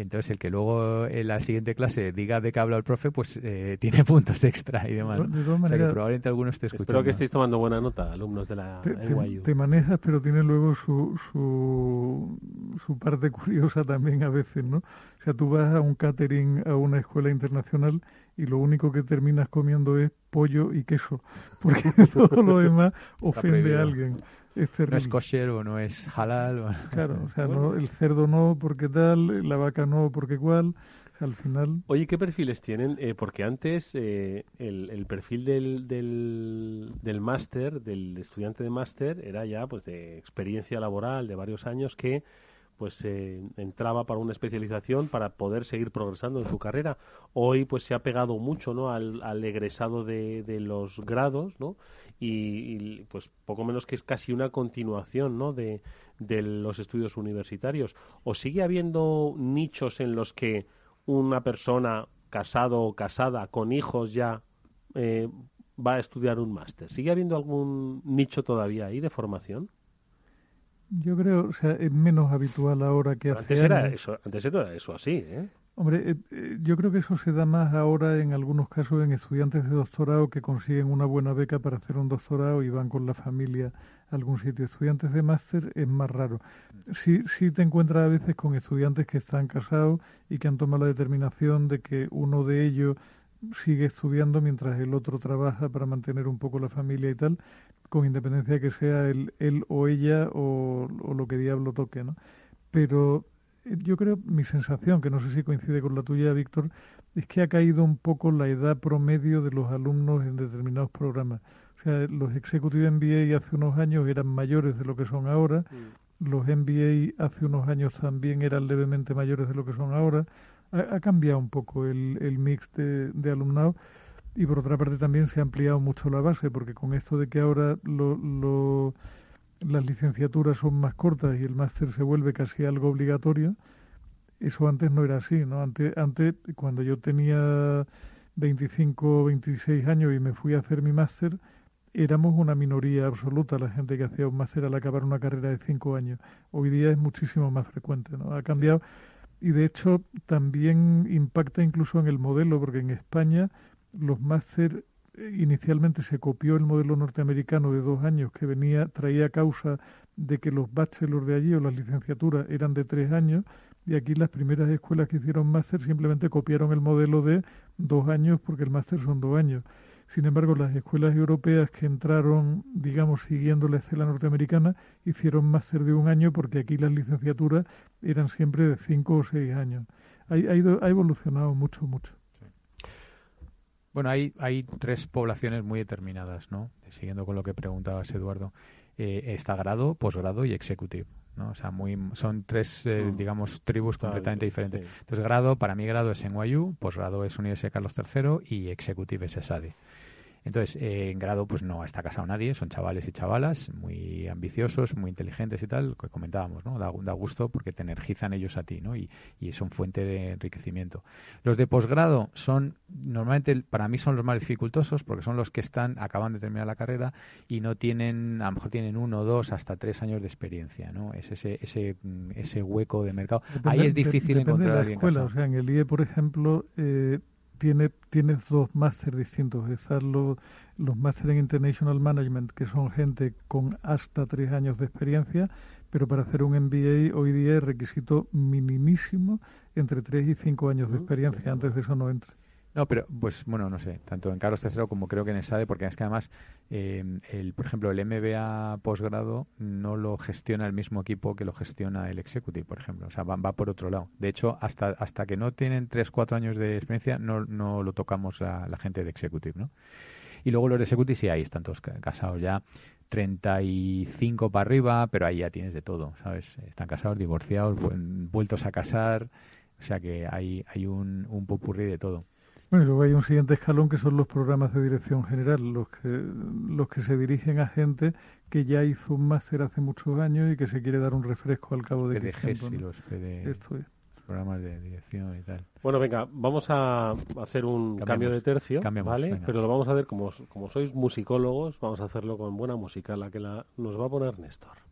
entonces el que luego en la siguiente clase diga de qué habla el profe, pues eh, tiene puntos extra y demás. o sea que probablemente algunos esté escuchando. Espero que estéis tomando buena nota, alumnos de la te, te, manejas, pero tiene luego su, su, su parte curiosa también a veces, ¿no? O sea, tú vas a un catering a una escuela internacional y lo único que terminas comiendo es pollo y queso, porque todo lo demás ofende a alguien. No es kosher o no es halal. Claro, o sea, no, el cerdo no porque tal, la vaca no porque cual. al final. Oye, ¿qué perfiles tienen? Eh, porque antes eh, el, el, perfil del, del, del máster, del estudiante de máster, era ya pues de experiencia laboral de varios años que pues eh, entraba para una especialización para poder seguir progresando en su carrera. Hoy pues se ha pegado mucho ¿no? al, al egresado de, de los grados, ¿no? Y, pues poco menos que es casi una continuación ¿no? de, de los estudios universitarios. ¿O sigue habiendo nichos en los que una persona casado o casada con hijos ya eh, va a estudiar un máster? ¿Sigue habiendo algún nicho todavía ahí de formación? Yo creo, o sea, es menos habitual ahora que hace antes Era eso, antes era eso así, ¿eh? Hombre, eh, eh, yo creo que eso se da más ahora en algunos casos en estudiantes de doctorado que consiguen una buena beca para hacer un doctorado y van con la familia a algún sitio. Estudiantes de máster es más raro. Sí, sí te encuentras a veces con estudiantes que están casados y que han tomado la determinación de que uno de ellos sigue estudiando mientras el otro trabaja para mantener un poco la familia y tal, con independencia de que sea él, él o ella o, o lo que diablo toque, ¿no? Pero yo creo, mi sensación, que no sé si coincide con la tuya, Víctor, es que ha caído un poco la edad promedio de los alumnos en determinados programas. O sea, los Executive MBA hace unos años eran mayores de lo que son ahora, mm. los MBA hace unos años también eran levemente mayores de lo que son ahora. Ha, cambiado un poco el, el mix de, de alumnado y por otra parte también se ha ampliado mucho la base, porque con esto de que ahora lo, lo, las licenciaturas son más cortas y el máster se vuelve casi algo obligatorio, eso antes no era así, ¿no? Antes, antes cuando yo tenía 25 o 26 años y me fui a hacer mi máster, éramos una minoría absoluta la gente que hacía un máster al acabar una carrera de cinco años. Hoy día es muchísimo más frecuente, ¿no? Ha cambiado y de hecho también impacta incluso en el modelo, porque en España los máster inicialmente se copió el modelo norteamericano de dos años que venía traía causa de que los bachelors de allí o las licenciaturas eran de tres años y aquí las primeras escuelas que hicieron máster simplemente copiaron el modelo de dos años porque el máster son dos años. Sin embargo, las escuelas europeas que entraron, digamos, siguiendo la escala norteamericana, hicieron máster de un año porque aquí las licenciaturas eran siempre de cinco o seis años. Ha, ha evolucionado mucho, mucho. Bueno, hay, hay tres poblaciones muy determinadas, ¿no? Siguiendo con lo que preguntabas, Eduardo. Eh, está grado, posgrado y executive. ¿no? O sea, muy, son tres, eh, mm. digamos, tribus completamente diferentes. Entonces, grado, para mí grado es NYU, posgrado es Universidad Carlos III y executive es ESADE. Entonces, eh, en grado, pues no está casado nadie, son chavales y chavalas muy ambiciosos, muy inteligentes y tal, que comentábamos, ¿no? Da, gusto porque te energizan ellos a ti, ¿no? Y, son fuente de enriquecimiento. Los de posgrado son, normalmente, para mí son los más dificultosos porque son los que están, acaban de terminar la carrera y no tienen, a lo mejor tienen uno, dos, hasta tres años de experiencia, ¿no? Es ese, ese, ese hueco de mercado. Ahí es difícil encontrar de la escuela, O sea, en el IE, por ejemplo, eh, tiene, tienes dos másteres distintos. Están los, los máster en International Management, que son gente con hasta tres años de experiencia, pero para hacer un MBA hoy día es requisito minimísimo entre tres y cinco años de experiencia. Antes de eso no entra. No, pero pues bueno, no sé, tanto en Carlos III como creo que en ESADE, porque es que además, eh, el, por ejemplo, el MBA posgrado no lo gestiona el mismo equipo que lo gestiona el Executive, por ejemplo. O sea, va, por otro lado. De hecho, hasta, hasta que no tienen 3, 4 años de experiencia, no, no lo tocamos a la gente de Executive, ¿no? Y luego los de Executive sí, ahí están todos casados ya. 35 para arriba, pero ahí ya tienes de todo, ¿sabes? Están casados, divorciados, vueltos a casar, o sea que hay, hay un, un popurrí de todo. Bueno, y luego hay un siguiente escalón que son los programas de dirección general, los que, los que se dirigen a gente que ya hizo un máster hace muchos años y que se quiere dar un refresco al cabo de tiempo. y los programas de dirección y tal. Bueno, venga, vamos a hacer un cambio de tercio, ¿vale? Pero lo vamos a hacer como, como sois musicólogos, vamos a hacerlo con buena música, la que la, nos va a poner Néstor.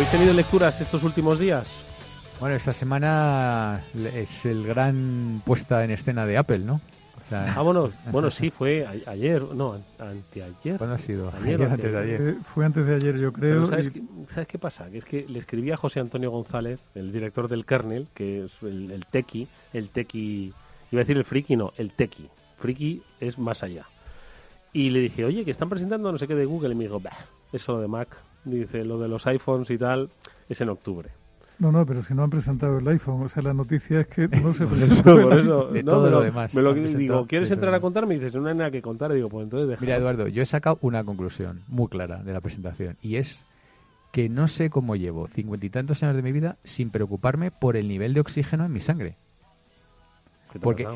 ¿Habéis tenido lecturas estos últimos días? Bueno, esta semana es el gran puesta en escena de Apple, ¿no? ah, bueno, bueno, sí, fue ayer, no, anteayer. ¿Cuándo ha sido? Ayer, antes de ayer. Eh, fue antes de ayer, yo creo. ¿sabes, qué, pasa? Que es que le escribí a José Antonio González, el director del kernel, que es el, el tequi, el tequi, iba a decir el friki, no, el tequi. Friki es más allá. Y le dije, oye, que están presentando no sé qué de Google, y me dijo, bah, eso de Mac. Dice, lo de los iPhones y tal es en octubre. No, no, pero si no han presentado el iPhone, o sea, la noticia es que no se presentó. por eso, de todo lo demás. Me lo digo, ¿quieres entrar a contar? Me dices, no hay nada que contar. Y digo, pues entonces Mira, Eduardo, yo he sacado una conclusión muy clara de la presentación y es que no sé cómo llevo cincuenta y tantos años de mi vida sin preocuparme por el nivel de oxígeno en mi sangre. Porque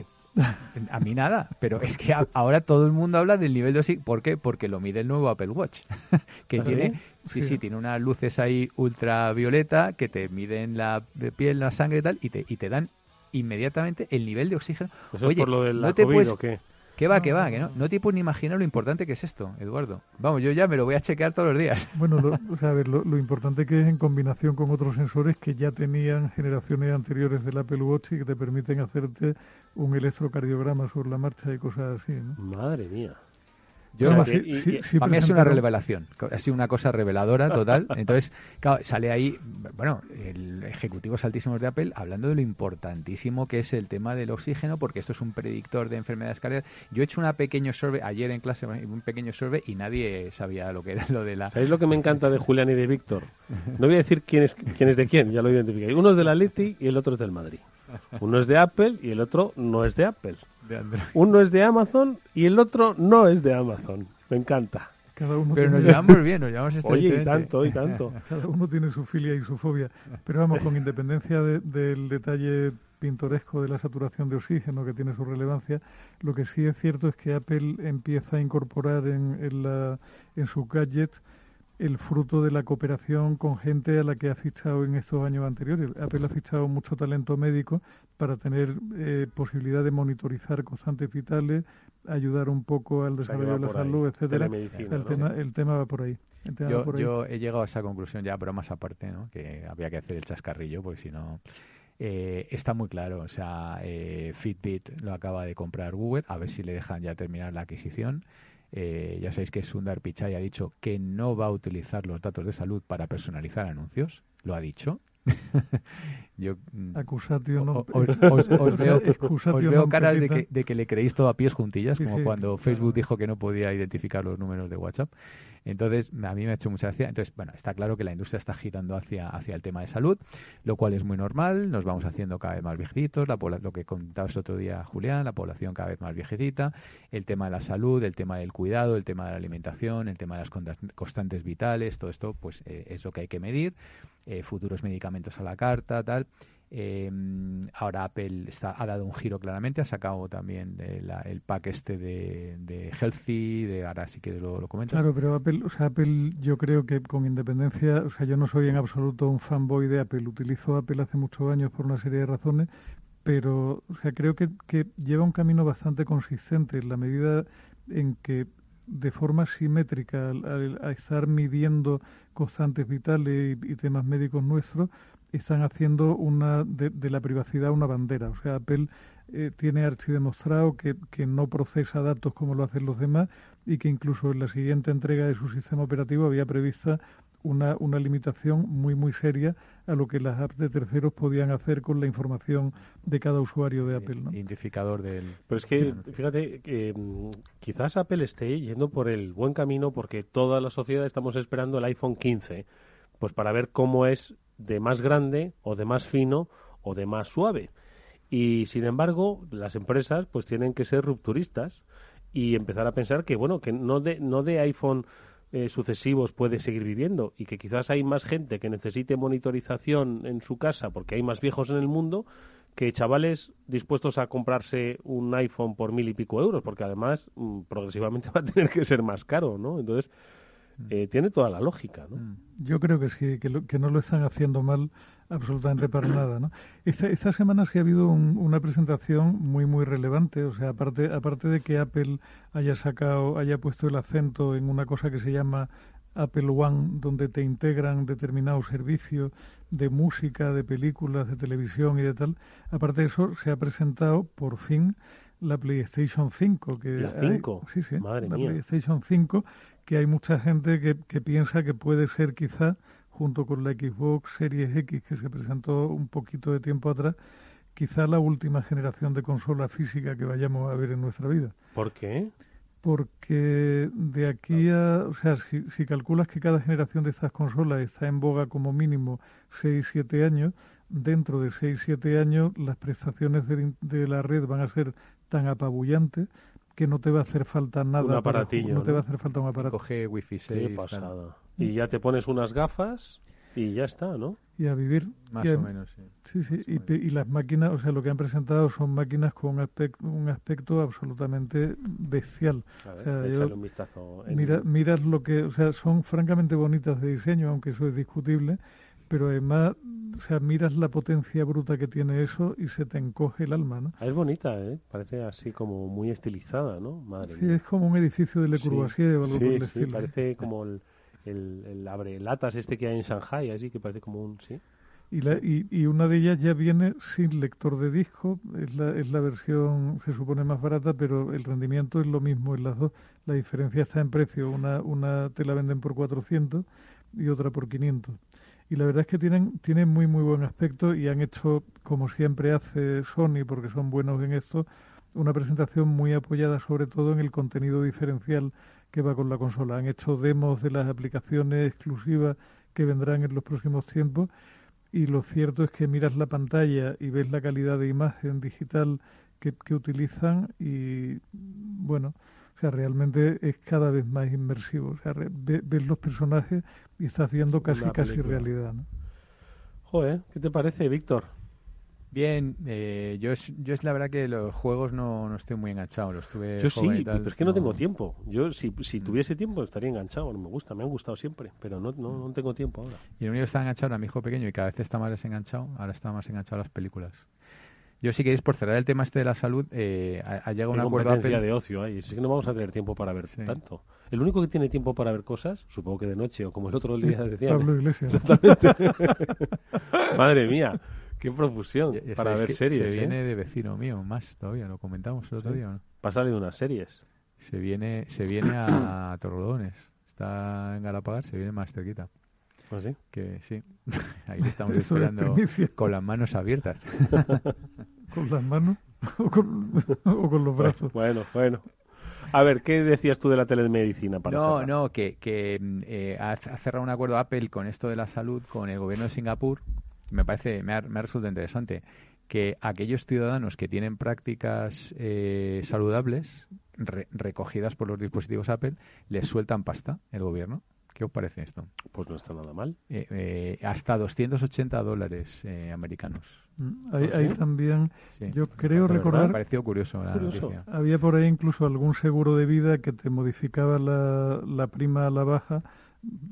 a mí nada, pero es que ahora todo el mundo habla del nivel de oxígeno. ¿Por qué? Porque lo mide el nuevo Apple Watch, que tiene, sí, sí, tiene unas luces ahí ultravioleta que te miden la piel, la sangre y tal, y te, y te dan inmediatamente el nivel de oxígeno. Oye, por lo del no te puedes, o qué? ¿Qué va, qué va? Que no, no te puedes ni imaginar lo importante que es esto, Eduardo. Vamos, yo ya me lo voy a chequear todos los días. Bueno, lo, o sea, a ver, lo, importante que es en combinación con otros sensores que ya tenían generaciones anteriores del Apple Watch y que te permiten hacerte un electrocardiograma sobre la marcha y cosas así. ¿no? Madre mía. Yo, para mí ha sido una revelación, ha sido una cosa reveladora total. Entonces, claro, sale ahí, bueno, el ejecutivos altísimos de Apple hablando de lo importantísimo que es el tema del oxígeno, porque esto es un predictor de enfermedades cardíacas. Yo he hecho una pequeño survey ayer en clase, un pequeño survey y nadie sabía lo que era lo de la. ¿Sabéis lo que me encanta de Julián y de Víctor? No voy a decir quién es quién es de quién, ya lo identifiqué. Uno es del Atleti y el otro es del Madrid. Uno es de Apple y el otro no es de Apple. Uno es de Amazon y el otro no es de Amazon. Me encanta. Cada uno Pero nos llevamos bien, nos llevamos Oye, y tanto, y tanto. Cada uno tiene su filia y su fobia. Pero vamos, con independencia del detalle pintoresco de la saturación de oxígeno, que tiene su relevancia, lo que sí es cierto es que Apple empieza a incorporar en, en, la, en sus gadgets el fruto de la cooperación con gente a la que ha fichado en estos años anteriores. Apple ha fichado mucho talento médico para tener eh, posibilidad de monitorizar constantes vitales, ayudar un poco al desarrollo de la salud, etcétera. El, tema, el tema va por ahí. Yo, he llegado a esa conclusión ya, pero más aparte, ¿no? que había que hacer el chascarrillo, porque si no... Eh, está muy claro, o sea, eh, Fitbit lo acaba de comprar Google, a ver si le dejan ya terminar la adquisición. Eh, ya sabéis que Sundar Pichai ha dicho que no va a utilizar los datos de salud para personalizar anuncios. Lo ha dicho. Yo, mm, Acusatio no. Os, veo, caras de que, de que, le creéis todo a pies juntillas, como cuando Facebook dijo que no podía identificar los números de WhatsApp. Entonces, a mí me ha hecho mucha gracia. Entonces, bueno, está claro que la industria está girando hacia, hacia el tema de salud, lo cual es muy normal. Nos vamos haciendo cada vez más viejitos, la, lo que contabas el otro día, Julián, la población cada vez más viejecita, el tema de la salud, el tema del cuidado, el tema de la alimentación, el tema de las constantes vitales, todo esto, pues eh, es lo que hay que medir. Eh, futuros medicamentos a la carta, tal. Eh, ahora Apple está, ha dado un giro claramente, ha sacado también el pack este de, Healthy, de ahora sí que lo, lo comentas. Claro, pero Apple, o sea, Apple yo creo que con independencia, o sea, yo no soy en absoluto un fanboy de Apple, utilizo Apple hace muchos años por una serie de razones, pero o sea, creo que, que lleva un camino bastante consistente en la medida en que de forma simétrica al, estar midiendo constantes vitales y, temas médicos nuestros, están haciendo una de, la privacidad una bandera. O sea, Apple eh, tiene archidemostrado que, que no procesa datos como lo hacen los demás y que incluso en la siguiente entrega de su sistema operativo había prevista una, una limitación muy, muy seria a lo que las apps de terceros podían hacer con la información de cada usuario de Apple. ¿no? Identificador del. Pero es que, fíjate, que mm, quizás Apple esté yendo por el buen camino porque toda la sociedad estamos esperando el iPhone 15, pues para ver cómo es de más grande o de más fino o de más suave. Y sin embargo, las empresas pues tienen que ser rupturistas y empezar a pensar que bueno, que no de no de iPhone eh, sucesivos puede seguir viviendo y que quizás hay más gente que necesite monitorización en su casa porque hay más viejos en el mundo que chavales dispuestos a comprarse un iPhone por mil y pico euros, porque además mm, progresivamente va a tener que ser más caro, ¿no? Entonces. Eh, tiene toda la lógica, ¿no? Mm. Yo creo que sí, que, que no lo están haciendo mal absolutamente para nada. ¿no? Esta, esta semana sí ha habido una presentación muy, muy relevante. O sea, aparte, aparte de que Apple haya sacado, haya puesto el acento en una cosa que se llama Apple One, donde te integran determinados servicios de música, de películas, de televisión y de tal. Aparte de eso, se ha presentado por fin la PlayStation 5. Que ¿La 5? sí, sí, la PlayStation 5, que hay mucha gente que, que piensa que puede ser quizá junto con la Xbox Series X que se presentó un poquito de tiempo atrás, quizá la última generación de consola física que vayamos a ver en nuestra vida. ¿Por qué? Porque de aquí a, o sea, si, si calculas que cada generación de estas consolas está en boga como mínimo 6-7 años, dentro de 6-7 años las prestaciones de, de, la red van a ser tan apabullantes que no te va a hacer falta nada. Un aparatillo. no, te va a hacer falta un aparato. Coge Wi-Fi 6. pasada. Y ya te pones unas gafas y ya está, ¿no? Y a vivir. Más o menos, sí. Sí, sí. Y, las máquinas, o sea, lo que han presentado son máquinas con un aspecto, un aspecto absolutamente bestial. o sea, un vistazo. Mira, miras lo que, o sea, son francamente bonitas de diseño, aunque eso es discutible, pero además, o sea, miras la potencia bruta que tiene eso y se te encoge el alma, ¿no? Ah, es bonita, ¿eh? Parece así como muy estilizada, ¿no? Madre sí, es como un edificio de Le Courvoisier o algo sí, sí, parece como el el, el abre latas este que hay en Shanghai, así que parece como un... ¿sí? Y, la, y, y, una de ellas ya viene sin lector de disco, es la, es la versión, se supone más barata, pero el rendimiento es lo mismo en las dos. La diferencia está en precio, una, una te la venden por 400 y otra por 500. Y la verdad es que tienen, tienen muy, muy buen aspecto y han hecho, como siempre hace Sony, porque son buenos en esto, una presentación muy apoyada sobre todo en el contenido diferencial que va con la consola. Han hecho demos de las aplicaciones exclusivas que vendrán en los próximos tiempos y lo cierto es que miras la pantalla y ves la calidad de imagen digital que, que utilizan y bueno, sea, realmente es cada vez más inmersivo. O sea, ves los personajes y estás viendo casi casi realidad. ¿no? Joder, ¿qué te parece, Víctor? Bien, eh, yo, es, yo es la verdad que los juegos no, no estoy muy enganchado. Los tuve yo sí, pero es que no, tengo tiempo. Yo si, si mm. tuviese tiempo estaría enganchado. No me gusta, me han gustado siempre, pero no, no, no tengo tiempo ahora. Y el único que está enganchado era mi hijo pequeño y cada vez está más desenganchado. Ahora está más enganchado a las películas. Yo si queréis, por cerrar el tema este de la salud, eh, ha, llegado un acuerdo de ocio ahí. Sí que no vamos a tener tiempo para ver tanto. El único que tiene tiempo para ver cosas, supongo que de noche o como el otro día decía. Pablo Iglesias. Exactamente. Madre mía. Qué profusión para ver series. Se viene de vecino mío, más todavía, lo comentamos el otro día. ¿no? A salir unas series. Se viene, se viene a Torrelodones. Está en Galapagar, se viene más cerquita. ¿Ah, sí? Que sí. Ahí estamos esperando con las manos abiertas. ¿Con las manos? ¿O con, los brazos? Bueno, bueno. A ver, ¿qué decías tú de la telemedicina? Para no, no, que, que eh, ha cerrado un acuerdo Apple con esto de la salud con el gobierno de Singapur me parece, me ha, resultado interesante que aquellos ciudadanos que tienen prácticas eh, saludables recogidas por los dispositivos Apple les sueltan pasta el gobierno. ¿Qué os parece esto? Pues no está nada mal. Eh, eh, hasta 280 dólares americanos. Mm, ahí, ¿Ah, también, yo creo recordar. Me pareció curioso, Había por ahí incluso algún seguro de vida que te modificaba la, la prima a la baja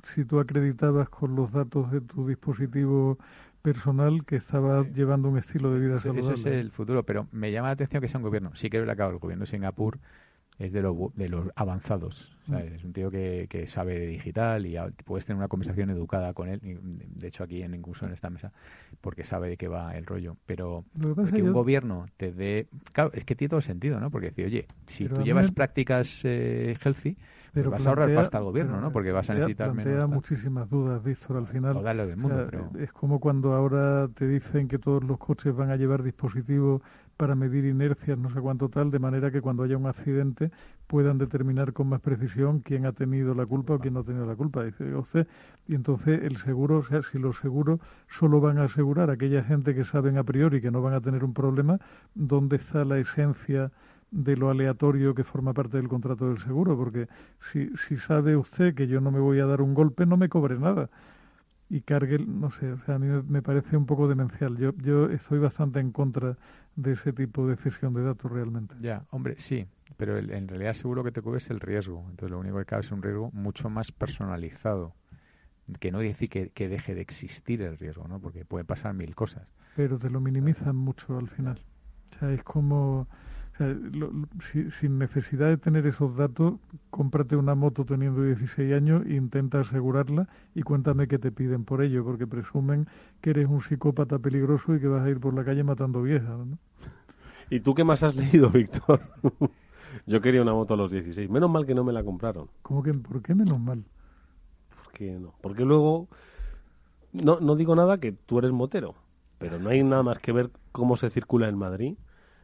si tú acreditabas con los datos de tu dispositivo personal que estaba llevando un estilo de vida saludable. Eso es el futuro, pero me llama la atención que sea un gobierno. Sí que el gobierno de Singapur es de, de los avanzados. Mm. Es un tío que, que, sabe de digital y puedes tener una conversación educada con él. De hecho, aquí en, incluso en esta mesa, porque sabe de qué va el rollo. Pero que, un gobierno te dé. Claro, es que tiene todo sentido, ¿no? Porque decir, oye, si tú llevas prácticas eh, healthy, pero vas a ahorrar pasta al gobierno, ¿no? Porque vas a necesitar plantea menos. muchísimas dudas, Víctor, al final. Es como cuando ahora te dicen que todos los coches van a llevar dispositivos para medir inercias, no sé cuánto tal, de manera que cuando haya un accidente puedan determinar con más precisión quién ha tenido la culpa o quién no ha tenido la culpa. Dice usted, y entonces el seguro, o sea, si los seguros solo van a asegurar a aquella gente que saben a priori que no van a tener un problema, ¿dónde está la esencia? de lo aleatorio que forma parte del contrato del seguro, porque si, si sabe usted que yo no me voy a dar un golpe, no me cobre nada. Y cargue, no sé, o sea, a mí me parece un poco demencial. Yo, yo estoy bastante en contra de ese tipo de cesión de datos realmente. Ya, hombre, sí, pero en realidad seguro que te cubre el riesgo. Entonces lo único que cabe es un riesgo mucho más personalizado. Que no dice que, que deje de existir el riesgo, ¿no? Porque puede pasar mil cosas. Pero te lo minimizan mucho al final. O sea, es como sin necesidad de tener esos datos, cómprate una moto teniendo 16 años intenta asegurarla y cuéntame qué te piden por ello, porque presumen que eres un psicópata peligroso y que vas a ir por la calle matando viejas. ¿Y tú qué más has leído, Víctor? Yo quería una moto a los 16. Menos mal que no me la compraron. ¿Cómo que, ¿Por qué menos mal? Porque no. Porque luego, no, no digo nada que tú eres motero, pero no hay nada más que ver cómo se circula en Madrid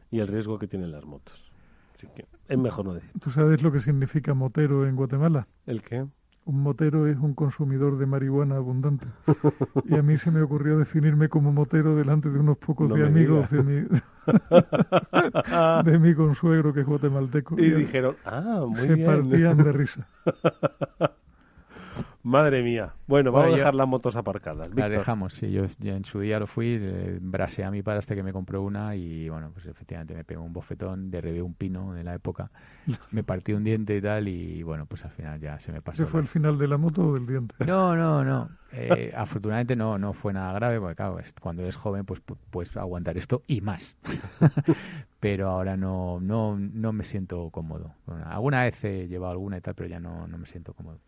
y el riesgo que tienen las motos. Así que es mejor no decir. ¿Tú sabes lo que significa motero en Guatemala? ¿El qué? Un motero es un consumidor de marihuana abundante. y a mí se me ocurrió definirme como motero delante de unos pocos de amigos de mi, de mi consuegro que es guatemalteco. Y, dijeron, ah, muy bien. Se partían de risa. Madre mía. Bueno, vamos a dejar las motos aparcadas. Las dejamos, sí. Yo, en su día lo fui, eh, brasé a mi padre hasta que me compró una y, bueno, pues efectivamente me pegó un bofetón, derribé un pino de la época, me partí un diente y tal y, bueno, pues al final ya se me pasó. ¿Ese fue el final de la moto o del diente? No, no, no. Eh, afortunadamente no, no fue nada grave, porque claro, cuando eres joven pues puedes aguantar esto y más. pero ahora no, no, no me siento cómodo. alguna vez he llevado alguna y tal, pero ya no, no me siento cómodo.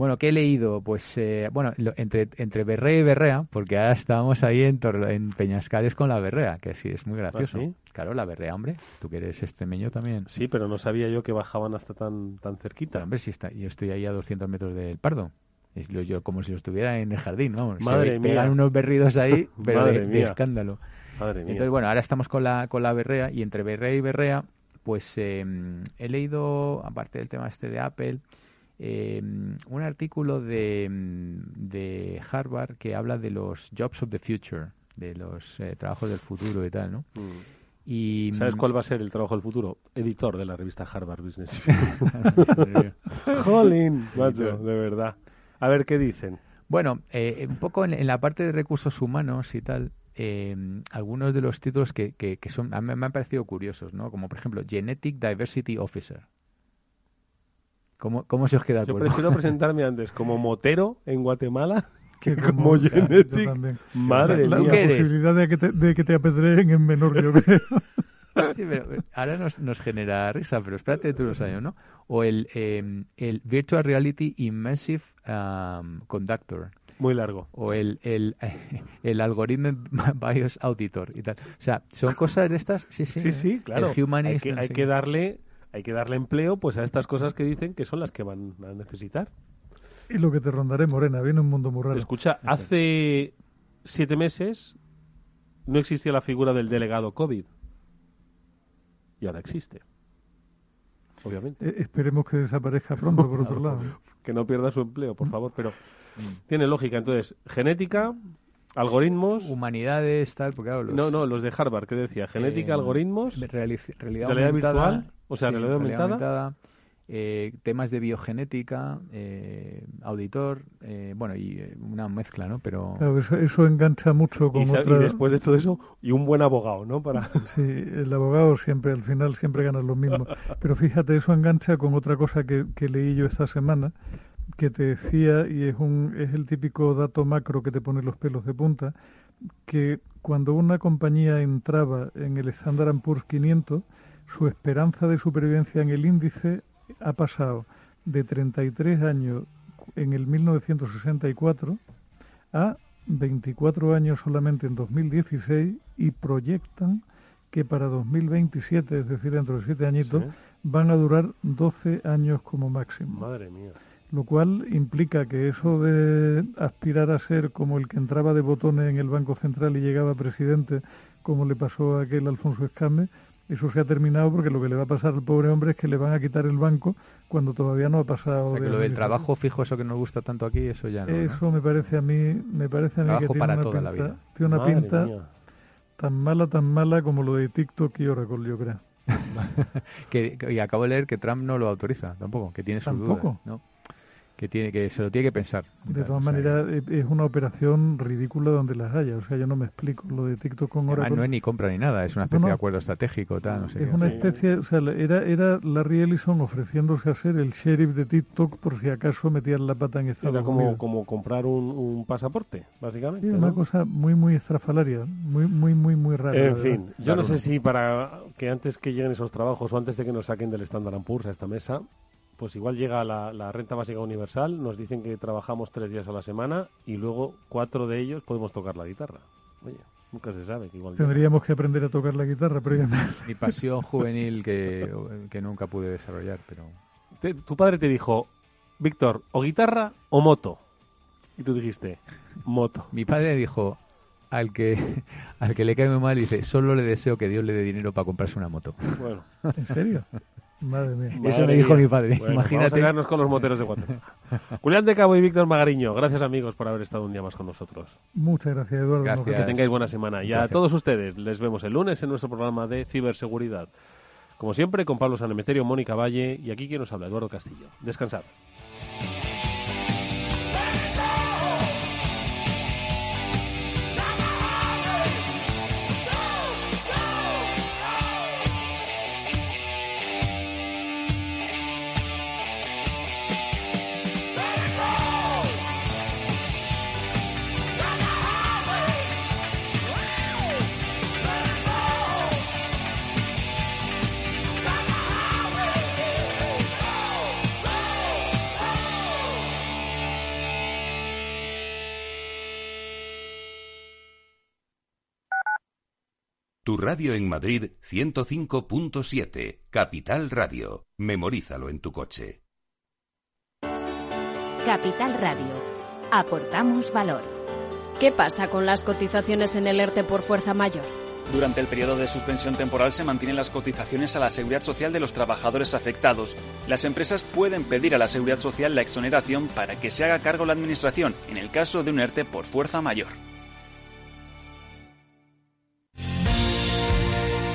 Bueno, ¿qué he leído? Pues, eh, bueno, entre, entre Berrea y Berrea, porque ahora estábamos ahí en, en Peñascales con la Berrea, que sí, es muy gracioso. ¿Ah, sí? Claro, la Berrea, hombre. Tú que eres extremeño también. Sí, pero no sabía yo que bajaban hasta tan, tan cerquita. hombre, sí está. Yo estoy ahí a 200 metros del Pardo. Es yo como si lo estuviera en el jardín, ¿no? Madre Se mía. pegan unos berridos ahí, pero Madre de, escándalo. Madre mía. Entonces, bueno, ahora estamos con la, con la Berrea y entre Berrea y Berrea, pues eh, he leído, aparte del tema este de Apple, eh, un artículo de, de Harvard que habla de los jobs of the future, de los eh, trabajos del futuro y tal, ¿no? Y, Mm. ¿Sabes cuál va a ser el trabajo del futuro? Editor de la revista Harvard Business. Jolín, macho, de verdad. A ver qué dicen. Bueno, eh, un poco en, en la parte de recursos humanos y tal, eh, algunos de los títulos que, que, que son a mí me han parecido curiosos, ¿no? Como por ejemplo Genetic Diversity Officer. ¿Cómo, cómo se os queda el Yo cuerpo? prefiero presentarme antes como motero en Guatemala que como Genetic. Madre la, mía. la posibilidad de que, te, de que te apedreen es menor, yo creo. Sí, pero eh, ahora nos, nos genera risa, pero espérate tú unos años, ¿no? O el, eh, el Virtual Reality Immersive um, Conductor. Muy largo. O el, el, el Algorithm Bios Auditor y tal. O sea, son cosas de estas. Sí, sí, Sí, sí, claro. El Humanist, hay que, no hay sé que darle hay que darle empleo pues a estas cosas que dicen que son las que van a necesitar. Y lo que te rondaré, Morena, viene un mundo muy raro. Escucha, hace siete meses no existía la figura del delegado COVID. Y ahora existe. Obviamente. Eh, esperemos que desaparezca pronto, por otro lado. Que no pierda su empleo, Mm. por favor. Pero tiene lógica. Entonces, genética, algoritmos. Humanidades, tal, porque claro, los- No, no, los de Harvard, que decía? Genética, Eh, algoritmos. reali- realidad, realidad virtual, o sea, sí, realidad aumentada. eh, temas de biogenética, eh, auditor, eh, bueno, y eh, una mezcla, ¿no? Pero Claro, eso, eso engancha mucho con Y, sa- y otra... después de todo eso, y un buen abogado, ¿no? Para... Sí, el abogado siempre, al final, siempre gana lo mismo. Pero fíjate, eso engancha con otra cosa que, que leí yo esta semana, que te decía, y es, un, es el típico dato macro que te pone los pelos de punta, que cuando una compañía entraba en el Standard Poor's 500, su esperanza de supervivencia en el índice ha pasado de 33 años en el 1964 a 24 años solamente en 2016 y proyectan que para 2027, es decir, dentro de 7 añitos, Sí. van a durar 12 años como máximo. Madre mía. Lo cual implica que eso de aspirar a ser como el que entraba de botones en el Banco Central y llegaba presidente, como le pasó a aquel Alfonso Escame, eso se ha terminado porque lo que le va a pasar al pobre hombre es que le van a quitar el banco cuando todavía no ha pasado. o sea, que de lo del trabajo fijo, eso que nos gusta tanto aquí, eso ya no. ¿no? Eso me parece a mí, me parece a mí Trabajo que tiene para una toda la pinta, vida. tiene una Madre pinta mía. tan mala, tan mala como lo de TikTok y Oracle, yo creo. que, que- y acabo de leer que Trump no lo autoriza tampoco, que tiene sus ¿Tampoco? dudas, ¿no? Que tiene que se lo tiene que pensar. De todas O sea, maneras, es una operación ridícula donde las haya. O sea, yo no me explico lo de TikTok con Oracle. no es ni compra ni nada, es una especie no. de acuerdo estratégico, tal, no sé Es qué. una especie, o sea, era, era Larry Ellison ofreciéndose a ser el sheriff de TikTok por si acaso metían la pata en Estados Era como, Unidos. como comprar un, un pasaporte, básicamente. Sí, ¿no? una cosa muy, muy estrafalaria, muy, muy, muy, muy rara. En verdad. fin, yo no sé si para que antes que lleguen esos trabajos o antes de que nos saquen del Standard Poor's a esta mesa, pues igual llega la, la renta básica universal, nos dicen que trabajamos tres días a la semana y luego cuatro de ellos podemos tocar la guitarra. Oye, nunca se sabe que igual llega. Tendríamos que aprender a tocar la guitarra previamente. Mi pasión juvenil que, que nunca pude desarrollar, pero... Te- tu padre te dijo, Víctor, o guitarra o moto. Y tú dijiste, moto. Mi padre dijo, al que, al que le cae muy mal, dice, solo le deseo que Dios le dé dinero para comprarse una moto. Bueno. ¿En serio? Madre mía. Eso me dijo mía. mi padre, Bueno, imagínate. Vamos a quedarnos con los moteros de Guatemala. Julián de Cabo y Víctor Magariño, gracias amigos por haber estado un día más con nosotros. Muchas gracias, Eduardo. Gracias. Que tengáis buena semana. Y a todos ustedes les vemos el lunes en nuestro programa de ciberseguridad. Como siempre, con Pablo Sanemeterio, Mónica Valle y aquí quien nos habla, Eduardo Castillo. Descansad. Radio en Madrid 105.7, Capital Radio. Memorízalo en tu coche. Capital Radio. Aportamos valor. ¿Qué pasa con las cotizaciones en el ERTE por fuerza mayor? Durante el periodo de suspensión temporal se mantienen las cotizaciones a la seguridad social de los trabajadores afectados. Las empresas pueden pedir a la seguridad social la exoneración para que se haga cargo la administración en el caso de un ERTE por fuerza mayor.